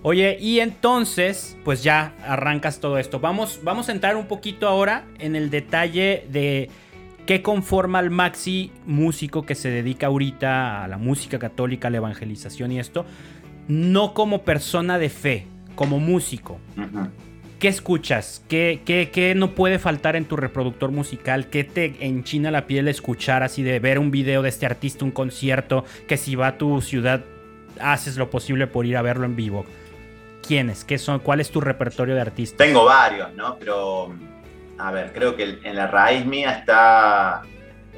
Oye, y entonces, pues ya arrancas todo esto. Vamos, vamos a entrar un poquito ahora en el detalle de qué conforma al maxi músico que se dedica ahorita a la música católica, a la evangelización y esto. No como persona de fe, como músico. ¿Qué escuchas? ¿Qué, ¿Qué, qué, no puede faltar en tu reproductor musical? ¿Qué te enchina la piel escuchar así de ver un video de este artista, un concierto? Que si va a tu ciudad, haces lo posible por ir a verlo en vivo. ¿Quiénes? ¿Qué son? ¿Cuál es tu repertorio de artistas? Tengo varios, ¿no? Pero, a ver, creo que en la raíz mía está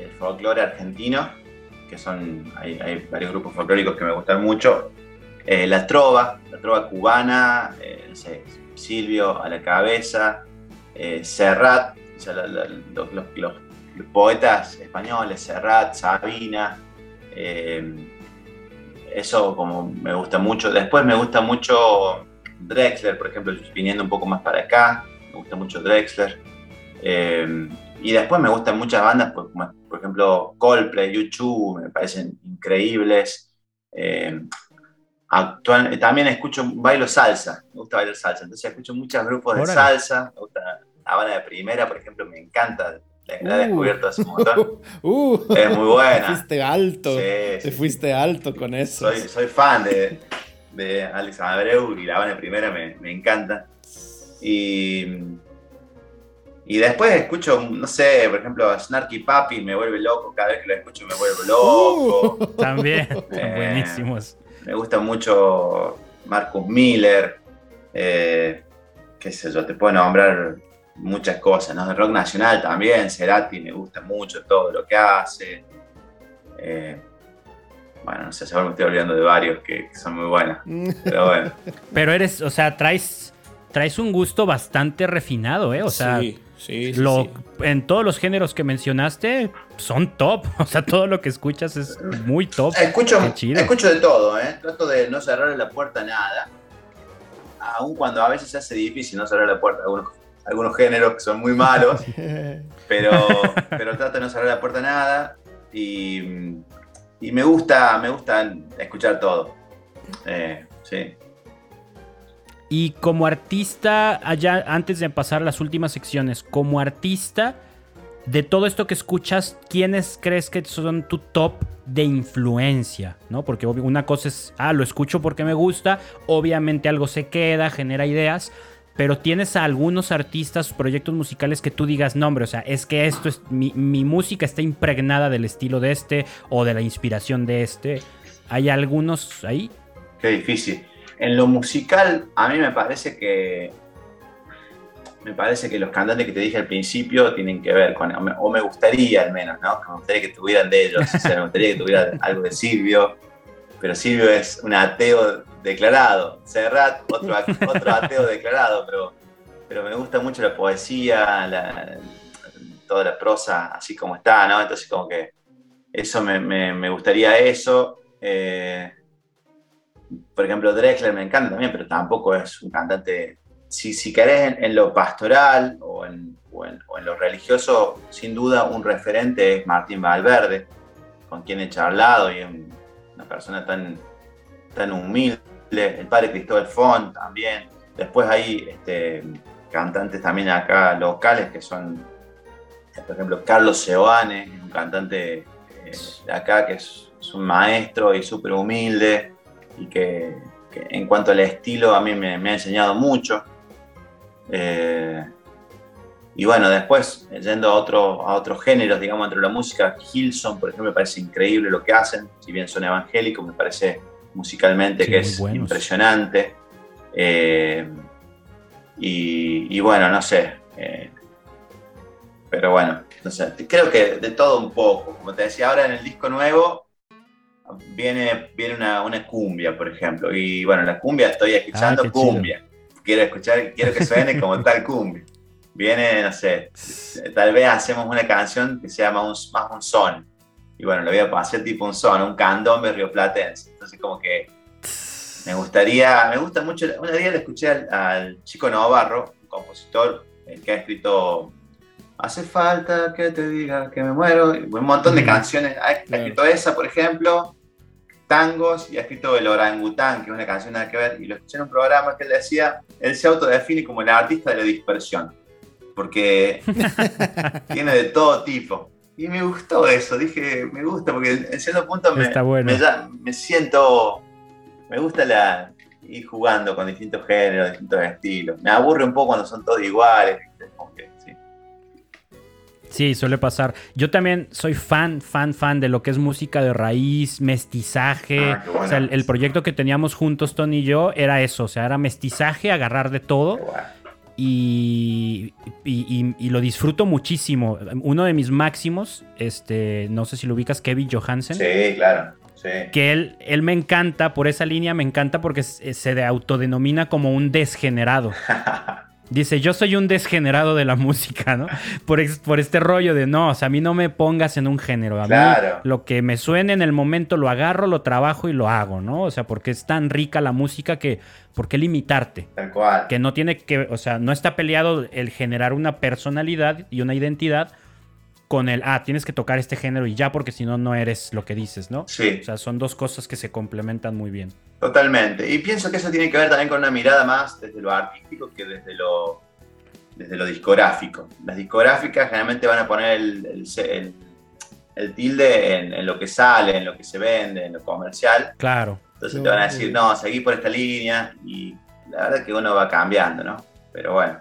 el folclore argentino, que son, hay, varios grupos folclóricos que me gustan mucho. Eh, la trova, la trova cubana, eh, Silvio a la cabeza, eh, Serrat, los, poetas españoles, Serrat, Sabina, eso como me gusta mucho. Después me gusta mucho Drexler, por ejemplo, viniendo un poco más para acá, me gusta mucho Drexler. Eh, y después me gustan muchas bandas, por, por ejemplo Coldplay, YouTube, me parecen increíbles. Eh, actual, también escucho, bailo salsa, me gusta bailar salsa, entonces escucho muchos grupos de salsa, me gusta la banda de primera, por ejemplo, me encanta, la, he uh. descubierto hace un montón. Uh, es muy buena. Te fuiste alto, te fuiste alto con eso. Soy, soy fan de, de Alex Abreu y la banda de primera me, me encanta. Y, Y después escucho, no sé, por ejemplo, Snarky Papi me vuelve loco, cada vez que lo escucho me vuelvo loco. Uh, también, Eh, buenísimos. Me gusta mucho Marcus Miller, eh, qué sé yo, te puedo nombrar muchas cosas, ¿no? De rock nacional también, Cerati me gusta mucho todo lo que hace. Eh, bueno, no sé, ahora me estoy olvidando de varios que, que son muy buenos, pero bueno. Pero eres, o sea, traes, traes un gusto bastante refinado, ¿eh? O sea, sí, sí, sí, lo, sí. en todos los géneros que mencionaste son top. O sea, todo lo que escuchas es muy top. Escucho, escucho de todo, ¿eh? Trato de no cerrarle la puerta a nada. Aun cuando a veces se hace difícil no cerrar la puerta a algunos, a algunos géneros que son muy malos. pero, pero trato de no cerrar la puerta a nada. Y, y me gusta, me gusta escuchar todo. Eh, sí. Y como artista, allá, antes de pasar a las últimas secciones, como artista, de todo esto que escuchas, ¿quiénes crees que son tu top de influencia? ¿No? Porque una cosa es, ah, lo escucho porque me gusta, obviamente algo se queda, genera ideas, pero tienes a algunos artistas, proyectos musicales que tú digas, no, hombre, o sea, es que esto es, mi, mi música está impregnada del estilo de este o de la inspiración de este. ¿Hay algunos ahí? Qué difícil. En lo musical, a mí me parece que. Me parece que los cantantes que te dije al principio tienen que ver con. O me gustaría al menos, ¿no? Me gustaría que tuvieran de ellos. Me gustaría que tuvieran algo de Silvio. Pero Silvio es un ateo declarado. Serrat, otro, otro ateo declarado. Pero, pero me gusta mucho la poesía, toda la prosa así como está, ¿no? Entonces, como que. Eso me, me- me gustaría eso. Eh, por ejemplo, Drexler me encanta también, pero tampoco es un cantante. Si, si querés en, lo pastoral o en, o en- o en lo religioso, sin duda un referente es Martín Valverde, con quien he charlado y es un- una persona tan, tan humilde. El padre Cristóbal Font también. Después hay este, cantantes también acá locales que son, por ejemplo, Carlos Seoane, un cantante eh, de acá que es, es un maestro y súper humilde y que, que en cuanto al estilo a mí me, me ha enseñado mucho. Eh, y bueno, después, yendo a, otro, a otros géneros, digamos, dentro de la música, Hilson, por ejemplo, me parece increíble lo que hacen, si bien son evangélicos, me parece musicalmente Sí, que es buenos. impresionante. Eh, y, y bueno, no sé. eh, pero bueno, no sé, creo que de todo un poco. Como te decía, ahora en el disco nuevo viene, viene una, una cumbia, por ejemplo. Y bueno, la cumbia estoy escuchando Ah, cumbia. Quiero escuchar, quiero que suene como tal cumbia. Viene, no sé, tal vez hacemos una canción que se llama un, más un son. Y bueno, lo voy a hacer tipo un son, un candombe rioplatense. Entonces como que me gustaría, me gusta mucho, un día le escuché al, al Chico Navarro, un compositor eh, que ha escrito Hace falta que te diga que me muero, y un montón de canciones, ha, Claro. escrito esa, por ejemplo, tangos, y ha escrito El Orangután, que es una canción nada que ver, y lo escuché en un programa que él decía, él se autodefine como el artista de la dispersión, porque tiene de todo tipo. Y me gustó eso, dije, me gusta, porque en cierto punto me, Está bueno. me, ya- me siento, me gusta la, ir jugando con distintos géneros, distintos estilos. Me aburre un poco cuando son todos iguales. Como que, sí. Suele pasar. Yo también soy fan, fan, fan de lo que es música de raíz, mestizaje. Ah, bueno. O sea, el, el proyecto que teníamos juntos, Tony y yo, era eso. O sea, era mestizaje, agarrar de todo. Y, y- y- y lo disfruto muchísimo. Uno de mis máximos, este, no sé si lo ubicas, Kevin Johansen. Sí, claro. Sí. Que él, él me encanta, por esa línea me encanta porque se se de- autodenomina como un desgenerado. Dice, yo soy un desgenerado de la música, ¿no? Por, ex- por este rollo de, no, o sea, a mí no me pongas en un género. A Claro. mí lo que me suene en el momento lo agarro, lo trabajo y lo hago, ¿no? O sea, porque es tan rica la música que, ¿por qué limitarte? Tal cual. Que no tiene que, o sea, no está peleado el generar una personalidad y una identidad con el, ah, tienes que tocar este género y ya, porque si no, no eres lo que dices, ¿no? Sí, O sea, son dos cosas que se complementan muy bien. totalmente. Y pienso que eso tiene que ver también con una mirada más desde lo artístico que desde lo, desde lo discográfico. Las discográficas generalmente van a poner el, el- el- el tilde en, en lo que sale, en lo que se vende, en lo comercial. Claro. Entonces te van a decir, no, seguí por esta línea y la verdad que uno va cambiando, ¿no? Pero bueno,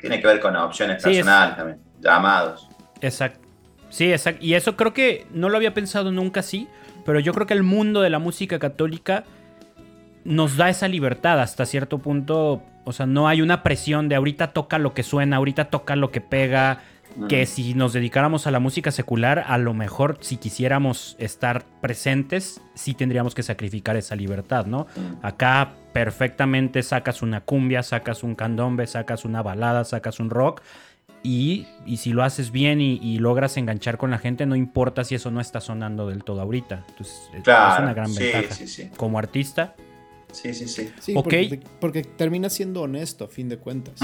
tiene que ver con opciones personales también, llamados. Exacto. Sí, exacto. Y eso creo que no lo había pensado nunca así, pero yo creo que el mundo de la música católica nos da esa libertad hasta cierto punto. O sea, no hay una presión de ahorita toca lo que suena, ahorita toca lo que pega. Que si nos dedicáramos a la música secular, a lo mejor si quisiéramos estar presentes, sí tendríamos que sacrificar esa libertad, ¿no? Acá perfectamente sacas una cumbia, sacas un candombe, sacas una balada, sacas un rock. Y, si lo haces bien y, logras enganchar con la gente, no importa si eso no está sonando del todo ahorita. Entonces, es una gran ventaja. Como artista, Sí, sí, sí. sí porque, terminas siendo honesto, a fin de cuentas.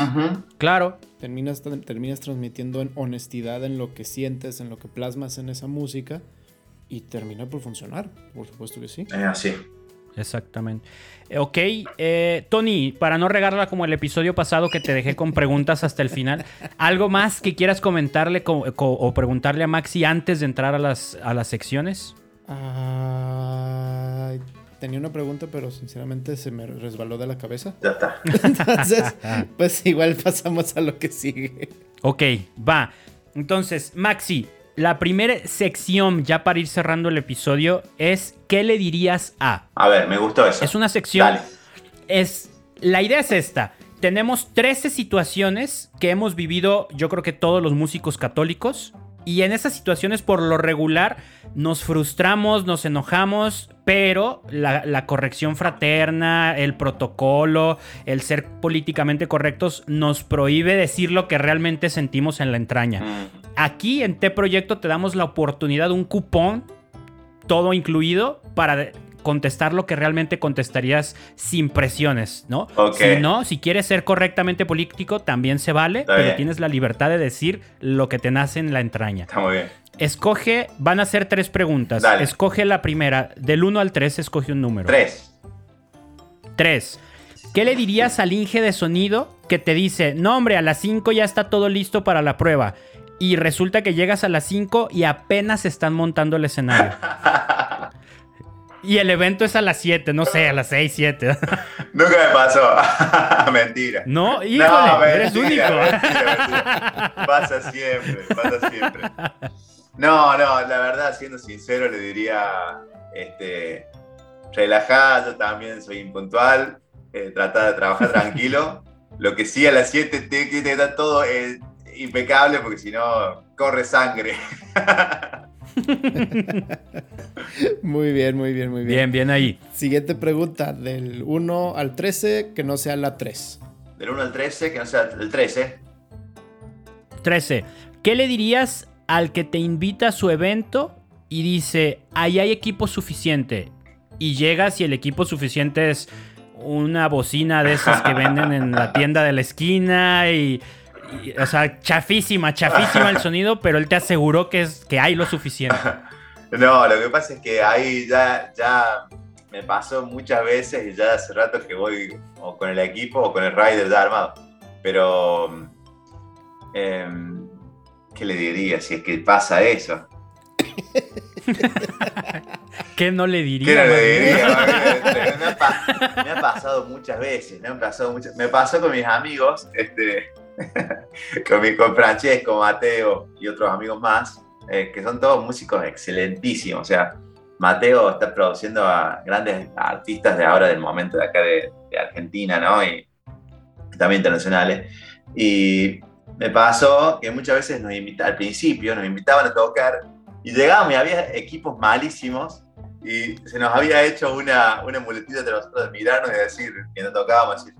Claro. Terminas, terminas transmitiendo en honestidad en lo que sientes, en lo que plasmas en esa música. Y termina por funcionar, por supuesto que sí. Es así. Exactamente. Eh, ok, eh, Tony, para no regarla como el episodio pasado que te dejé con preguntas hasta el final, ¿algo más que quieras comentarle o preguntarle a Maxi antes de entrar a las, a las secciones? Ah tenía una pregunta, pero sinceramente se me resbaló de la cabeza. Ya está. Entonces, pues igual pasamos a lo que sigue. Ok, va. Entonces, Maxi, la primera sección, ya para ir cerrando el episodio, es ¿qué le dirías a? A ver, me gustó eso. Es una sección. Es. La idea es esta. Tenemos 13 situaciones que hemos vivido, yo creo que todos los músicos católicos. Y en esas situaciones, por lo regular, nos frustramos, nos enojamos, pero la, corrección fraterna, el protocolo, el ser políticamente correctos, nos prohíbe decir lo que realmente sentimos en la entraña. Mm. Aquí en T-Proyecto te damos la oportunidad, un cupón, todo incluido, para contestar lo que realmente contestarías sin presiones, ¿no? Si no, si quieres ser correctamente político, también se vale, pero tienes la libertad de decir lo que te nace en la entraña. Está muy bien. Escoge, van a ser tres preguntas. Escoge la primera. Del 1 al 3, escoge un número. 3. 3. ¿Qué le dirías al Inge de sonido que te dice, no hombre, a las 5 ya está todo listo para la prueba? Y resulta que llegas a las 5 y apenas están montando el escenario. Y el evento es a las 7, no sé, a las 6, 7. Nunca me pasó. mentira. No, híjole, eres único. Pasa siempre, pasa siempre. No, no, la verdad, siendo sincero, le diría, este, relajado, también soy impuntual, eh, trata de trabajar tranquilo. Lo que sí a las 7 tiene que estar todo eh, impecable porque si no, corre sangre. muy bien, muy bien, muy bien. Bien, bien ahí. Siguiente pregunta, del 1 al 13, que no sea la 3. Del 1 al 13, que no sea el 13. 13. ¿Qué le dirías al que te invita a su evento y dice, ahí hay equipo suficiente? Y llegas y el equipo suficiente es una bocina de esas que venden en la tienda de la esquina y o sea, chafísima, chafísima el sonido, pero él te aseguró que, es, que hay lo suficiente. No, lo que pasa es que ahí ya, ya me pasó muchas veces y ya hace rato que voy o con el equipo o con el rider ya armado. Pero, em, ¿qué le diría si es que pasa eso? ¿Qué no le diría? ¿Qué no le diría? me, ha, pasado muchas veces, me, pasado muchas, me pasó con mis amigos, este, con, con Francesco, Mateo y otros amigos más, eh, que son todos músicos excelentísimos. O sea, Mateo está produciendo a grandes artistas de ahora, del momento de acá de, Argentina, ¿no? Y también internacionales. Y me pasó que muchas veces nos invitaban, al principio nos invitaban a tocar y llegábamos y había equipos malísimos y se nos había hecho una, una muletilla de nosotros de mirarnos y decir, que no tocábamos, decir,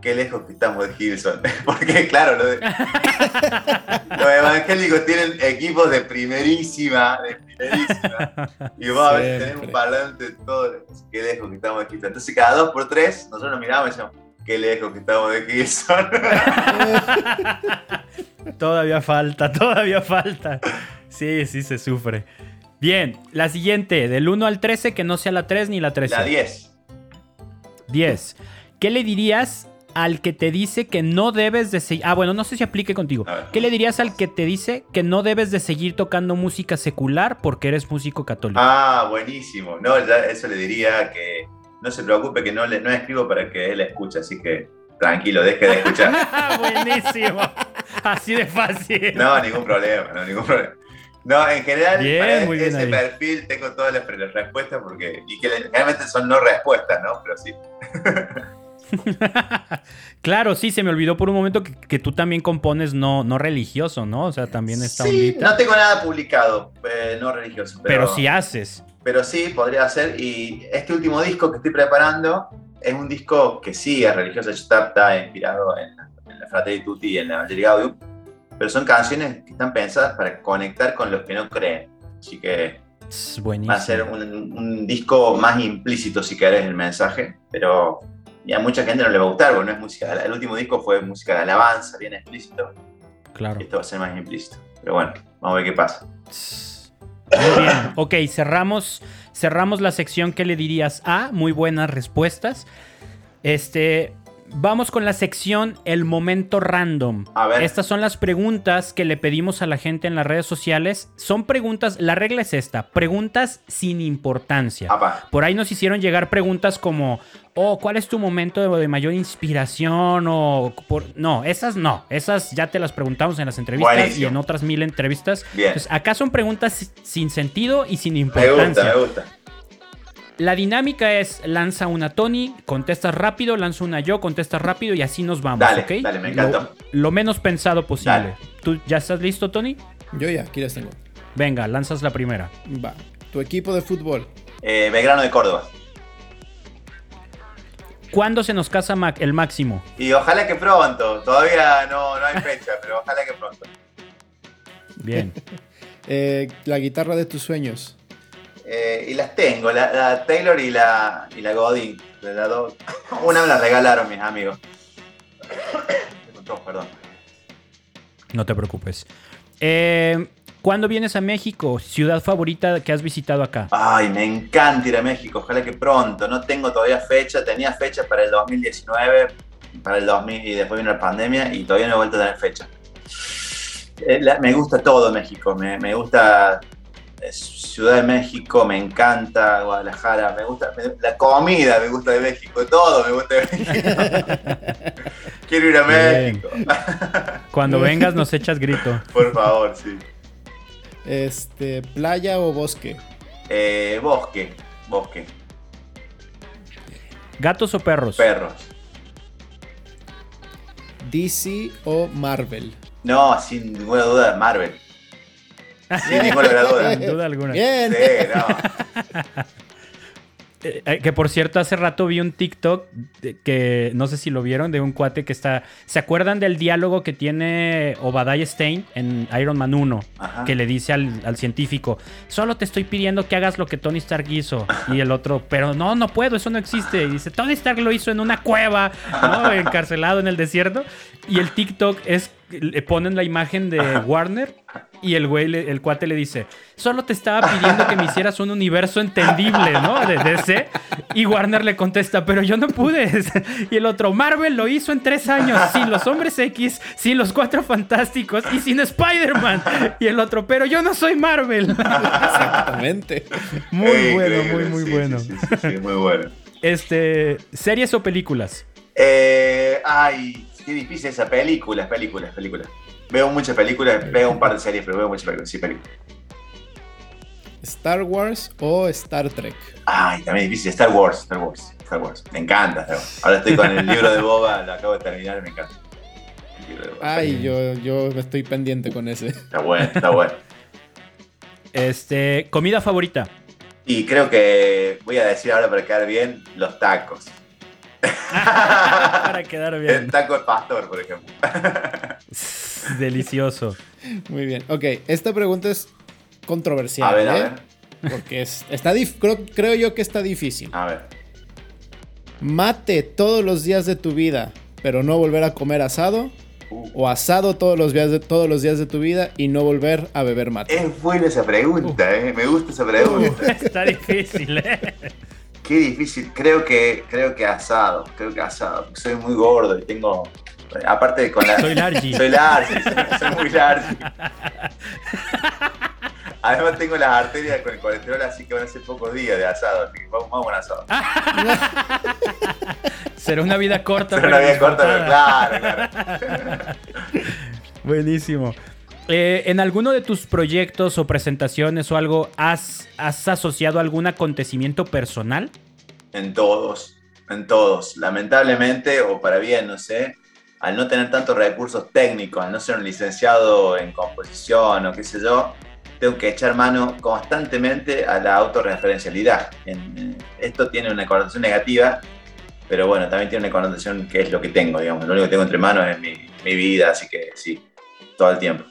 qué lejos que estamos de Hilson. Porque, claro, los, evangélicos tienen equipos de primerísima, de primerísima. Y vos a veces tenemos un parlante todo, qué lejos que estamos de Hilson. Entonces, cada dos por tres, nosotros nos miramos y decíamos, qué lejos que estamos de Hilson. todavía falta, todavía falta. Sí, sí se sufre. Bien, la siguiente, del 1 al 13, que no sea la 3 ni la 13. La 10. 10. ¿Qué le dirías al que te dice que no debes de seguir... Ah, bueno, no sé si aplique contigo. ¿Qué le dirías al que te dice que no debes de seguir tocando música secular porque eres músico católico? Ah, buenísimo. No, ya eso le diría que no se preocupe que no, le, no escribo para que él escuche, así que tranquilo, deje de escuchar. Buenísimo. Así de fácil. No, ningún problema, no, ningún problema. No, en general, Bien, para muy ese perfil tengo todas las, las respuestas porque. Y que generalmente son no respuestas, ¿no? Pero sí. claro, sí, se me olvidó por un momento que, que tú también compones no, no religioso, ¿no? O sea, también está Sí, no tengo nada publicado, eh, no religioso. Pero, Pero sí haces. pero sí, podría ser. Y este último disco que estoy preparando es un disco que sí es religioso. Está, está inspirado en, en la Fratelli Tutti y en la Evangelii Gaudium. Pero son canciones que están pensadas para conectar con los que no creen. Así que Es buenísimo. va a ser un, un disco más implícito, si querés, el mensaje. Pero y a mucha gente no le va a gustar, porque no es música. El último disco fue música de alabanza, bien explícito. Claro. Esto va a ser más implícito. Pero bueno, vamos a ver qué pasa. Muy bien. Ok, cerramos, cerramos la sección que le dirías a. Muy buenas respuestas. Este. Vamos con la sección El momento random. A ver. Estas son las preguntas que le pedimos a la gente en las redes sociales. Son preguntas, la regla es esta, preguntas sin importancia. Apa. Por ahí nos hicieron llegar preguntas como, oh, ¿cuál es tu momento de, mayor inspiración? O por... No, esas no, esas ya te las preguntamos en las entrevistas Buenísimo. y en otras mil entrevistas. Bien. Entonces, acá son preguntas si- sin sentido y sin Me importancia. gusta, me gusta. La dinámica es lanza una Tony, contestas rápido, lanza una yo, contestas rápido y así nos vamos, Dale, ¿ok? dale, me Lo- encantó. Lo, menos pensado posible. Dale. ¿Tú ya estás listo, Tony? Yo ya, aquí las tengo. Venga, lanzas la primera. Va. Tu equipo de fútbol. Eh, Belgrano de Córdoba. ¿Cuándo se nos casa Mac- el máximo? Y ojalá que pronto. Todavía no, no hay fecha, pero ojalá que pronto. Bien. Eh, la guitarra de tus sueños. Eh, y las tengo, la, la Taylor y la, y la Godin. las dos. Una me la regalaron mis amigos. Perdón. No te preocupes. Eh, ¿Cuándo vienes a México? ¿Ciudad favorita que has visitado acá? Ay, me encanta ir a México, ojalá que pronto. No tengo todavía fecha, tenía fecha para el 2019, para el 2000 y después vino la pandemia y todavía no he vuelto a tener fecha. Eh, la- me gusta todo México, me, me gusta Ciudad de México, me encanta Guadalajara, me gusta me- la comida, me gusta de México, todo me gusta de México. Quiero ir a. México, Cuando vengas nos echas grito. por favor, sí. Este, playa o bosque. Eh, bosque, bosque, ¿Gatos o perros? perros. DC o Marvel. No, sin ninguna duda, Marvel. Sin ninguna duda. Sin duda alguna. Bien. Sí, no. Eh, eh, que por cierto, hace rato vi un TikTok que no sé si lo vieron, de un cuate que está. ¿Se acuerdan del diálogo que tiene Obadiah Stein en Iron Man 1? Ajá. Que le dice al, al científico: Solo te estoy pidiendo que hagas lo que Tony Stark hizo. Y el otro, pero no, no puedo, eso no existe. Y dice: Tony Stark lo hizo en una cueva, ¿no? encarcelado en el desierto. Y el TikTok es. Le ponen la imagen de Warner y el güey, le- el cuate le dice, solo te estaba pidiendo que me hicieras un universo entendible, ¿no? De DC. Y Warner le contesta, pero yo no pude. Y el otro, Marvel lo hizo en tres años, sin los hombres X, sin los cuatro fantásticos y sin Spider-Man. Y el otro, pero yo no soy Marvel. Exactamente. Muy bueno, muy, muy sí, bueno. Sí, sí, sí, sí, muy bueno. Este, ¿series o películas? Eh, ay, qué difícil esa película, películas, películas. Veo muchas películas, veo un par de series, pero veo muchas películas, sí, películas. Star Wars o Star Trek. Ay, también difícil, Star Wars, Star Wars, Star Wars. Me encanta Star Wars. Ahora estoy con el libro de Boba, lo acabo de terminar, me encanta. El libro de Boba. Ay, yo, yo estoy pendiente con ese. Está bueno, está bueno. Este, comida favorita. Y creo que voy a decir ahora para quedar bien, los tacos. Para quedar El bien. taco de pastor, por ejemplo. Delicioso. Muy bien. Ok, esta pregunta es controversial. A ver, a ¿eh? ver, Porque es- está dif- creo, creo yo que está difícil. a ver. Mate todos los días de tu vida, pero no volver a comer asado. Uh. O asado todos los días de, todos los días de tu vida y no volver a beber mate. Es buena esa pregunta, eh. me gusta esa pregunta. Está difícil, ¿eh? Qué difícil, creo que, creo que asado, creo que asado, soy muy gordo y tengo, aparte de con la... Soy largy. Soy largy, soy, soy muy largy. Además tengo las arterias con el colesterol, así que van a ser pocos días de asado, así que vamos, vamos a un asado. Será una vida corta. Será una vida corta, pero claro, claro. Buenísimo. Eh, ¿En alguno de tus proyectos o presentaciones o algo has, has asociado algún acontecimiento personal? En todos, en todos. Lamentablemente, o para bien, no sé, al no tener tantos recursos técnicos, al no ser un licenciado en composición o qué sé yo, tengo que echar mano constantemente a la autorreferencialidad. En- esto tiene una connotación negativa, pero bueno, también tiene una connotación que es lo que tengo, digamos. Lo único que tengo entre manos es mi, mi vida, así que sí, todo el tiempo.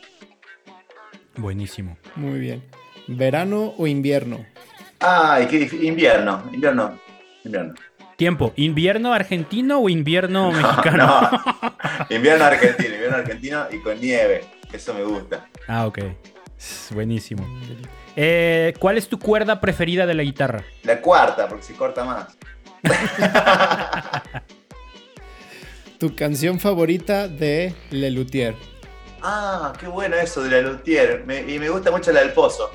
Buenísimo. Muy bien. ¿Verano o invierno? Ay, qué difí- invierno, invierno, invierno. Tiempo, ¿invierno argentino o invierno No, mexicano? no. Invierno argentino, invierno argentino y con nieve. Eso me gusta. Ah, ok. Buenísimo. Eh, ¿Cuál es tu cuerda preferida de la guitarra? La cuarta, porque se corta más. ¿Tu canción favorita de Le Luthier? Ah, qué bueno eso de la Luthier. Me- y me gusta mucho la del pozo.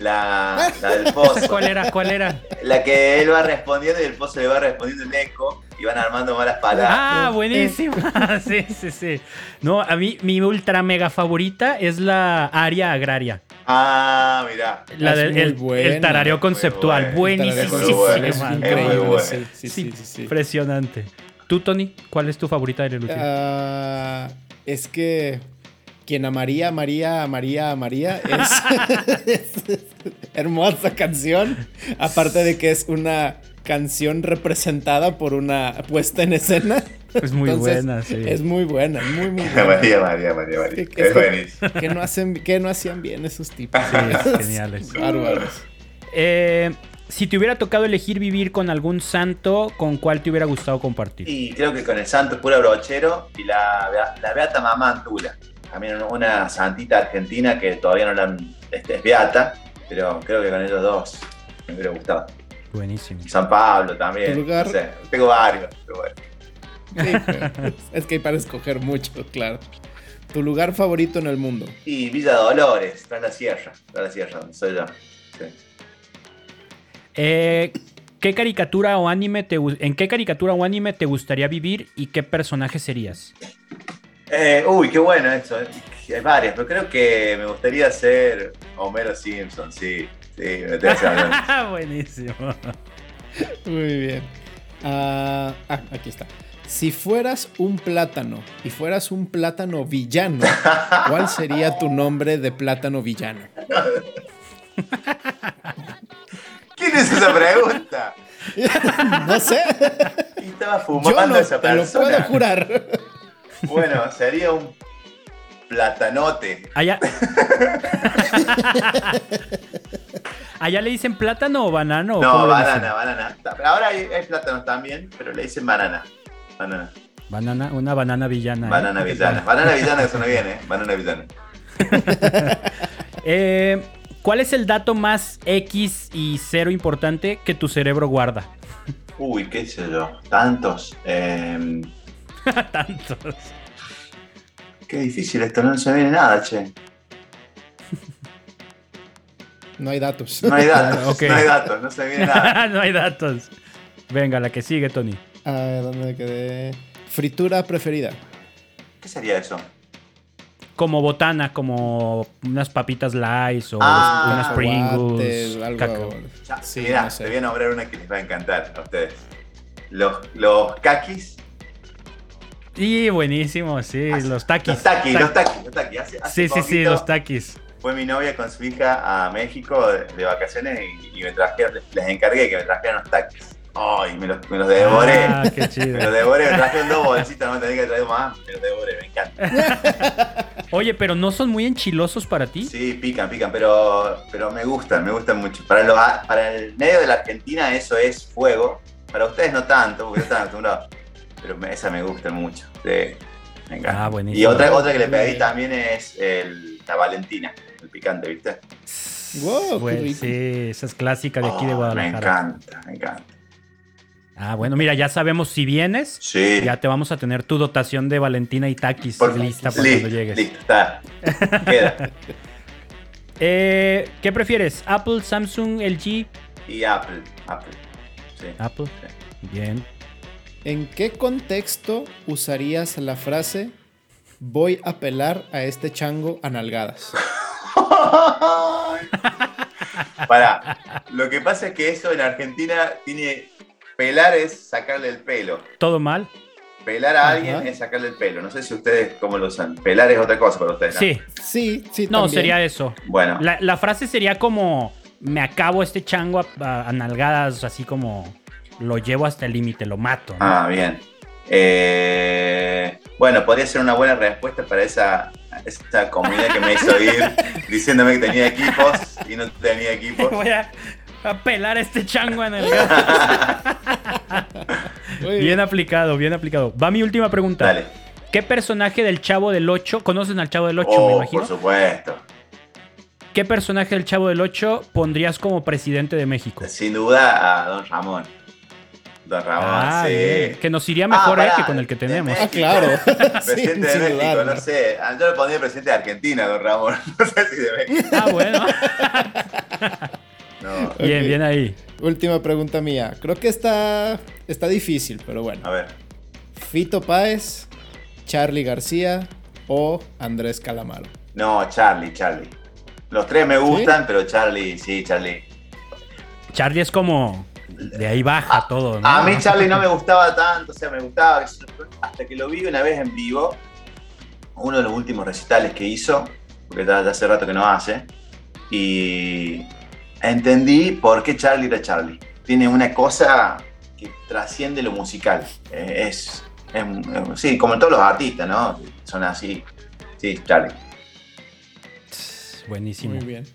La, la del pozo. ¿Cuál era? ¿Cuál era? La que él va respondiendo y el pozo le va respondiendo el eco y van armando malas palabras. Ah, buenísimo. Sí, sí, sí. No, a mí mi ultra mega favorita es la área agraria. Ah, mirá. La del el, buena, el tarareo conceptual. Buenísimo. Impresionante. ¿Tú, Tony? ¿Cuál es tu favorita de Lelutier? Ah, es que quien amaría, amaría, amaría, amaría es, es hermosa canción. Aparte de que es una canción representada por una puesta en escena. es muy Entonces, buena, sí. Es muy buena, muy, muy buena. María, María, María, María. Que- que Es buenísimo. Que no, hacen, que no hacían bien esos tipos. Sí, geniales. Bárbaros. Eh, si te hubiera tocado elegir vivir con algún santo, ¿con cuál te hubiera gustado compartir? Y creo que con el santo pura brochero y la, la beata mamá Antula. También una santita argentina que todavía no la han, este, es beata, pero creo que con ellos dos me hubiera gustado. Buenísimo. San Pablo también. ¿Tu lugar? No sé, tengo varios, pero bueno. Sí, es que hay para escoger mucho, claro. Tu lugar favorito en el mundo. Y Villa Dolores, tras la sierra, tras la sierra, donde soy yo. Sí. Eh, ¿qué caricatura o anime te, ¿En qué caricatura o anime te gustaría vivir y qué personaje serías? Eh, uy, qué bueno eso. Hay varias, pero creo que me gustaría ser Homero Simpson, sí. Sí, me Homero. Buenísimo. Muy bien. Ah, ah, aquí está. Si fueras un plátano y fueras un plátano villano, ¿cuál sería tu nombre de plátano villano? ¿Quién es esa pregunta? No sé. Y estaba Yo fumando no esa te lo puedo persona. jurar. Bueno, sería un platanote. Allá. ¿Allá le dicen plátano o banano? No, banana, banana. Ahora hay, hay plátanos también, pero le dicen banana. Banana. Banana, una banana villana. ¿eh? Banana villana. Banana villana que suena bien, ¿eh? Banana villana. Eh, ¿Cuál es el dato más X y cero importante que tu cerebro guarda? Uy, qué sé yo. Tantos. Eh, Tantos. qué difícil esto, no se viene nada, che. No hay datos. No hay datos, Ok. no hay datos, no se viene nada. no hay datos. Venga, la que sigue, Tony. A ver, ¿dónde me quedé? Fritura preferida. ¿Qué sería eso? Como botana, como unas papitas Lays o Ah, unas Pringles. Algo-. Ya, Sí, no sé. te voy a nombrar una que les va a encantar a ustedes. Los, los kakis. Y buenísimo, sí, los taquis. Los taquis, Ta- los taquis, los taquis. Hace- hace Sí, sí, sí, los taquis. Fue mi novia con su hija a México de, de vacaciones y, y me trajeron, les encargué que me trajeran los taquis. Ay, me los, me los devoré. Ah, qué Me los devoré, me trajeron dos bolsitas, no me tenía que traer más, me los devoré, me encanta. Oye, pero no son muy enchilosos para ti. Sí, pican, pican, pero, pero me gustan, me gustan mucho. Para, los, para el medio de la Argentina eso es fuego. Para ustedes no tanto, porque están acostumbrados. Pero me- esa me gusta mucho. Sí, me encanta. Ah, buenísimo. Y otra, otra que le pedí también es el, la Valentina, el picante, ¿viste? Wow, rico. sí, esa es clásica de aquí de Oh, Me Guadalajara. encanta, me encanta. Ah, bueno, mira, ya sabemos si vienes, Sí. ya te vamos a tener tu dotación de Valentina y taquis Por- lista para cuando llegues. Listo, está. Queda. Eh, ¿Qué prefieres? ¿Apple, Samsung, LG? Y Apple, Apple. Sí. Apple. Bien. ¿En qué contexto usarías la frase voy a pelar a este chango a nalgadas? Para, lo que pasa es que eso en Argentina tiene. Pelar es sacarle el pelo. ¿Todo mal? Pelar a Ajá. alguien es sacarle el pelo. No sé si ustedes cómo lo usan. Pelar es otra cosa para ustedes. ¿no? Sí. Sí, sí. No, también. sería eso. Bueno, La, la frase sería como me acabo este chango a, a- a nalgadas, así como lo llevo hasta el límite, lo mato. ¿no? ah, bien. Eh, bueno, podría ser una buena respuesta para esa, esa comunidad que me hizo ir diciéndome que tenía equipos y no tenía equipos. Voy a, a pelar este chango en el Bien aplicado, bien aplicado. Va mi última pregunta. Dale. ¿Qué personaje del Chavo del 8, conocen al Chavo del 8, me Oh, imagino? por supuesto. ¿Qué personaje del Chavo del 8 pondrías como presidente de México? Sin duda a Don Ramón. Don Ramón, Ah, sí. bien. Que nos iría Ah, mejor eh, que con el que tenemos. Ah, claro. Sí, Presidente de México, no sé. Ah, Yo le pondría presidente de Argentina, don Ramón. No sé si de México. Ah, bueno. No. Bien, bien ahí. Última pregunta mía. Creo que está, está difícil, pero bueno. A ver. Fito Páez, Charlie García o Andrés Calamaro. No, Charlie, Charlie. Los tres me gustan, pero Charlie, sí, Charlie. Charlie es como. De ahí baja todo, ¿no? A mí Charlie no me gustaba tanto, o sea, me gustaba hasta que lo vi una vez en vivo, uno de los últimos recitales que hizo, porque ya, ya hace rato que no hace, y entendí por qué Charlie era Charlie. Tiene una cosa que trasciende lo musical. Eh, Es, es- sí, como todos los artistas, ¿no? Son así. Sí, Charlie. Buenísimo. Muy bien.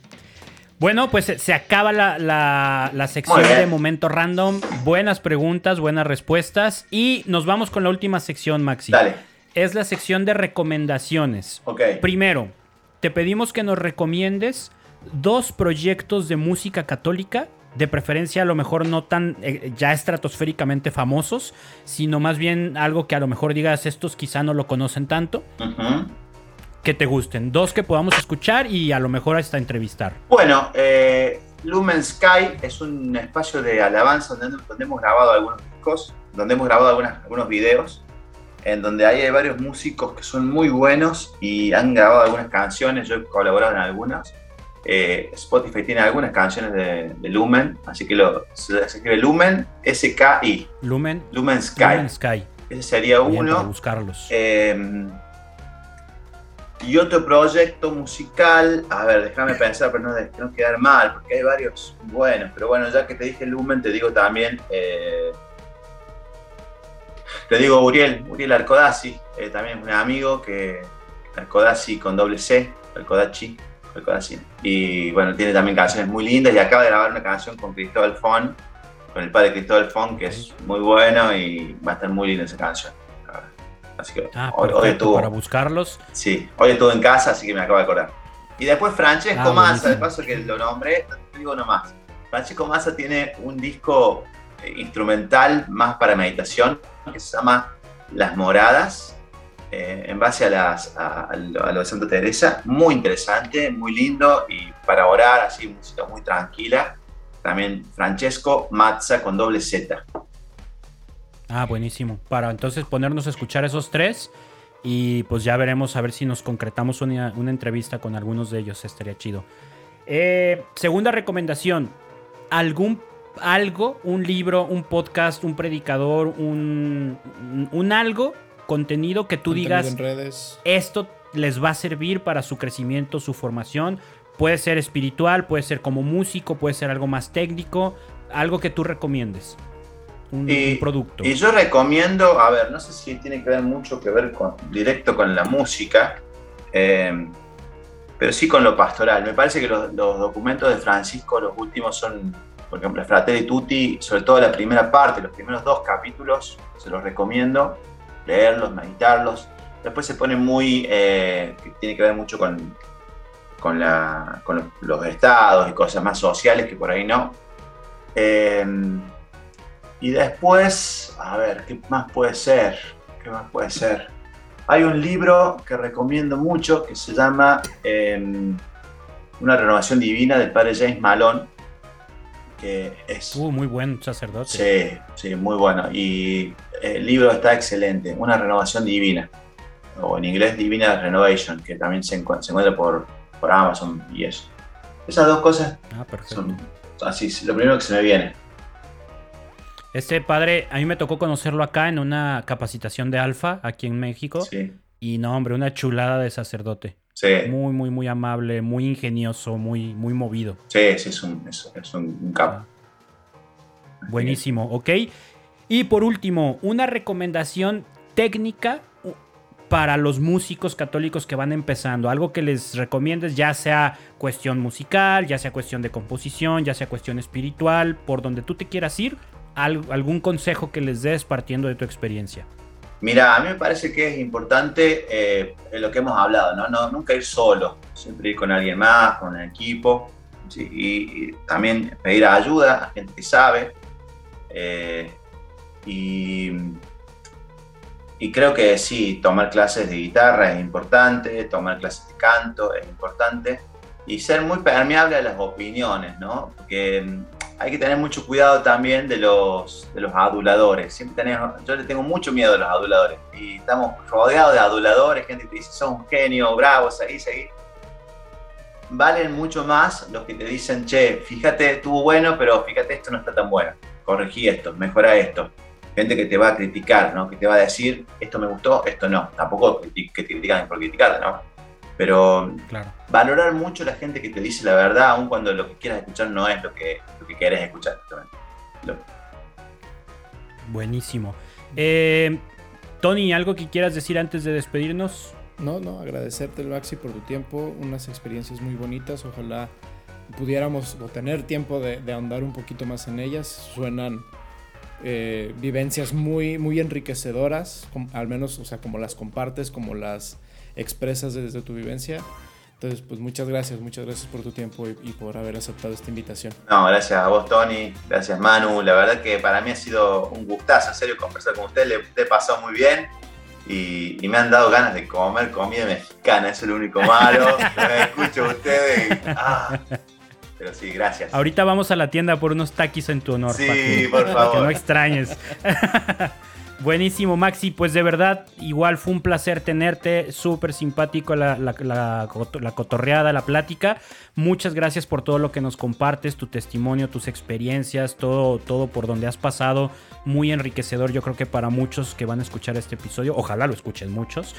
Bueno, pues se- se acaba la, la- la sección de Momento Random. Buenas preguntas, buenas respuestas. Y nos vamos con la última sección, Maxi. Dale. Es la sección de recomendaciones. Ok. Primero, te pedimos que nos recomiendes dos proyectos de música católica, de preferencia a lo mejor no tan eh, ya estratosféricamente famosos, sino más bien algo que a lo mejor digas estos quizá no lo conocen tanto, Ujú. Que te gusten. Dos que podamos escuchar y a lo mejor hasta entrevistar. Bueno, eh, Lumen Sky es un espacio de alabanza donde, donde hemos grabado algunos discos, donde hemos grabado algunas- algunos videos, en donde hay varios músicos que son muy buenos y han grabado algunas canciones, yo he colaborado en algunas. Eh, Spotify tiene algunas canciones de, de Lumen, así que lo, se, escribe Lumen, S-K-I, Lumen, Lumen Sky. Lumen Sky. Ese sería Bien, para uno. buscarlos. Eh, y otro proyecto musical, a ver, déjame pensar para no, no quedar mal, porque hay varios buenos, pero bueno, ya que te dije Lumen, te digo también, eh, te digo Uriel, Uriel Arcodazzi, eh, también es un amigo que, Arcodazzi con doble C, Arcodazzi, Arcodazzi, y bueno, tiene también canciones muy lindas y acaba de grabar una canción con Cristóbal Fon, con el padre Cristóbal Fon, que es muy bueno y va a estar muy linda esa canción. Así que Ah, hoy, hoy estuvo, para buscarlos. sí, hoy estuvo en casa, así que me acabo de acordar. Y después Francesco Ah, Massa, de paso que lo nombré, digo nomás. Francesco Massa tiene un disco eh, instrumental más para meditación que se llama Las Moradas, eh, en base a, las, a, a lo de Santa Teresa. Muy interesante, muy lindo y para orar, así, música muy tranquila. También Francesco Mazza con doble Z. Ah, buenísimo. Para entonces ponernos a escuchar esos tres y pues ya veremos a ver si nos concretamos una, una entrevista con algunos de ellos. Estaría chido. Eh, segunda recomendación. ¿Algún algo, un libro, un podcast, un predicador, un, un algo, contenido que tú Contenido digas en redes. esto les va a servir para su crecimiento, su formación? Puede ser espiritual, puede ser como músico, puede ser algo más técnico, algo que tú recomiendes. Un, Y- un producto. Y yo recomiendo, a ver, no sé si tiene que ver mucho que ver con, directo con la música, eh, pero sí con lo pastoral. Me parece que los, los documentos de Francisco, los últimos son, por ejemplo, Fratelli Tutti, sobre todo la primera parte, los primeros dos capítulos, se los recomiendo, leerlos, meditarlos. Después se pone muy, eh, que tiene que ver mucho con, con, la- con los, los estados y cosas más sociales que por ahí no. Eh, y después, a ver, ¿qué más puede ser? ¿Qué más puede ser? Hay un libro que recomiendo mucho que se llama eh, Una renovación divina del padre James Malone, que es... Uh, muy buen sacerdote. Sí, sí, muy bueno. Y el libro está excelente, Una renovación divina, o en inglés Divina Renovation, que también se, encuentra, se encuentra por, por Amazon y eso. Esas dos cosas Ah, son así, lo primero que se me viene. Este padre, a mí me tocó conocerlo acá en una capacitación de alfa aquí en México. Sí, Y no, hombre, una chulada de sacerdote. sí, Muy, muy, muy amable, muy ingenioso, muy, muy movido. sí, sí, es un, es, es un, un capo. Buenísimo, ¿ok? Y por último, una recomendación técnica para los músicos católicos que van empezando. Algo que les recomiendes, ya sea cuestión musical, ya sea cuestión de composición, ya sea cuestión espiritual, por donde tú te quieras ir, algún consejo que les des partiendo de tu experiencia. Mira, a mí me parece que es importante eh, lo que hemos hablado, ¿no? No, Nunca ir solo, siempre ir con alguien más, con el equipo, ¿sí? y, y también pedir ayuda a gente que sabe. eh, y, y creo que sí, tomar clases de guitarra es importante, tomar clases de canto es importante, y ser muy permeable a las opiniones, ¿no? Porque hay que tener mucho cuidado también de los, de los aduladores. Siempre tenemos, yo le tengo mucho miedo a los aduladores. Y estamos rodeados de aduladores, gente que te dice, sos un genio, bravo, seguí, seguí. Valen mucho más los que te dicen, che, fíjate, estuvo bueno, pero fíjate, esto no está tan bueno. Corregí esto, mejora esto. Gente que te va a criticar, ¿no? Que te va a decir, esto me gustó, esto no. Tampoco que te critican por criticarte, ¿no? Pero Claro. valorar mucho la gente que te dice la verdad, aun cuando lo que quieras escuchar no es lo que, lo que querés escuchar. Lo- Buenísimo. Eh, Tony, ¿algo que quieras decir antes de despedirnos? No, no, agradecerte, Maxi, por tu tiempo. Unas experiencias muy bonitas. Ojalá pudiéramos o tener tiempo de, de ahondar un poquito más en ellas. Suenan eh, vivencias muy, muy enriquecedoras, al menos, o sea, como las compartes, como las expresas desde tu vivencia. Entonces, pues muchas gracias, muchas gracias por tu tiempo y, y por haber aceptado esta invitación. No, gracias a vos, Tony. Gracias, Manu. La verdad que para mí ha sido un gustazo, en serio, conversar con ustedes. Le, le he pasado muy bien y, y me han dado ganas de comer comida mexicana. Eso es lo único malo. Me escucho a ustedes y... ah. Pero sí, gracias. Ahorita vamos a la tienda por unos taquis en tu honor. Sí, para que- por para que no favor. extrañes. Buenísimo, Maxi. Pues de verdad, igual fue un placer tenerte. Súper simpático la, la- la coto- la cotorreada, la plática. Muchas gracias por todo lo que nos compartes, tu testimonio, tus experiencias, todo, todo por donde has pasado. Muy enriquecedor, yo creo que para muchos que van a escuchar este episodio. Ojalá lo escuchen muchos.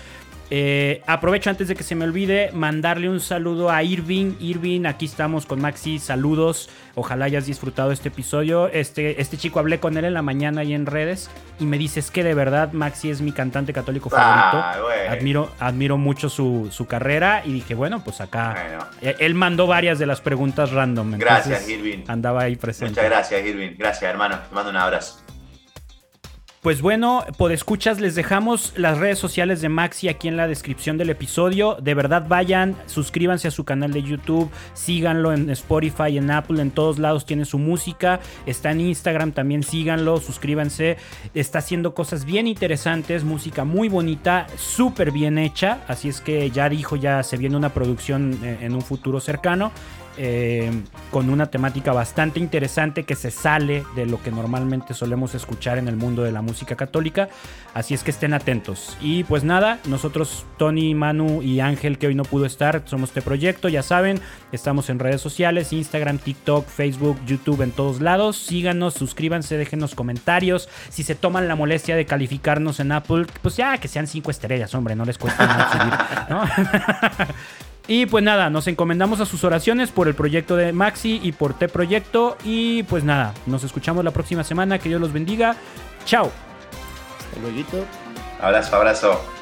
Eh, aprovecho antes de que se me olvide mandarle un saludo a Irving. Irving, aquí estamos con Maxi. Saludos. Ojalá hayas disfrutado este episodio. Este, este chico hablé con él en la mañana y en redes y me dices que de verdad Maxi es mi cantante católico favorito. Ah, güey. Admiro, admiro mucho su, su carrera y dije, bueno, pues acá. Bueno, eh, Él mandó varias de las preguntas random. Gracias, Irving. Andaba ahí presente. Muchas gracias, Irving. Gracias, hermano. Te mando un abrazo. Pues bueno, por escuchas les dejamos las redes sociales de Maxi aquí en la descripción del episodio. De verdad vayan, suscríbanse a su canal de YouTube, síganlo en Spotify, en Apple, en todos lados tiene su música. Está en Instagram también, síganlo, suscríbanse. Está haciendo cosas bien interesantes, música muy bonita, súper bien hecha. Así es que ya dijo, ya se viene una producción eh, en un futuro cercano. Eh, con una temática bastante interesante que se sale de lo que normalmente solemos escuchar en el mundo de la música católica. Así es que estén atentos. Y pues nada, nosotros, Tony, Manu y Ángel, que hoy no pudo estar, somos este proyecto, ya saben, estamos en redes sociales, Instagram, TikTok, Facebook, YouTube, en todos lados. Síganos, suscríbanse, déjenos comentarios. Si se toman la molestia de calificarnos en Apple, pues ya que sean cinco estrellas, hombre, no les cuesta nada subir, ¿no? Y pues nada, nos encomendamos a sus oraciones por el proyecto de Maxi y por T Proyecto. Y pues nada, nos escuchamos la próxima semana. Que Dios los bendiga. Chao. Hasta luego. Abrazo, abrazo.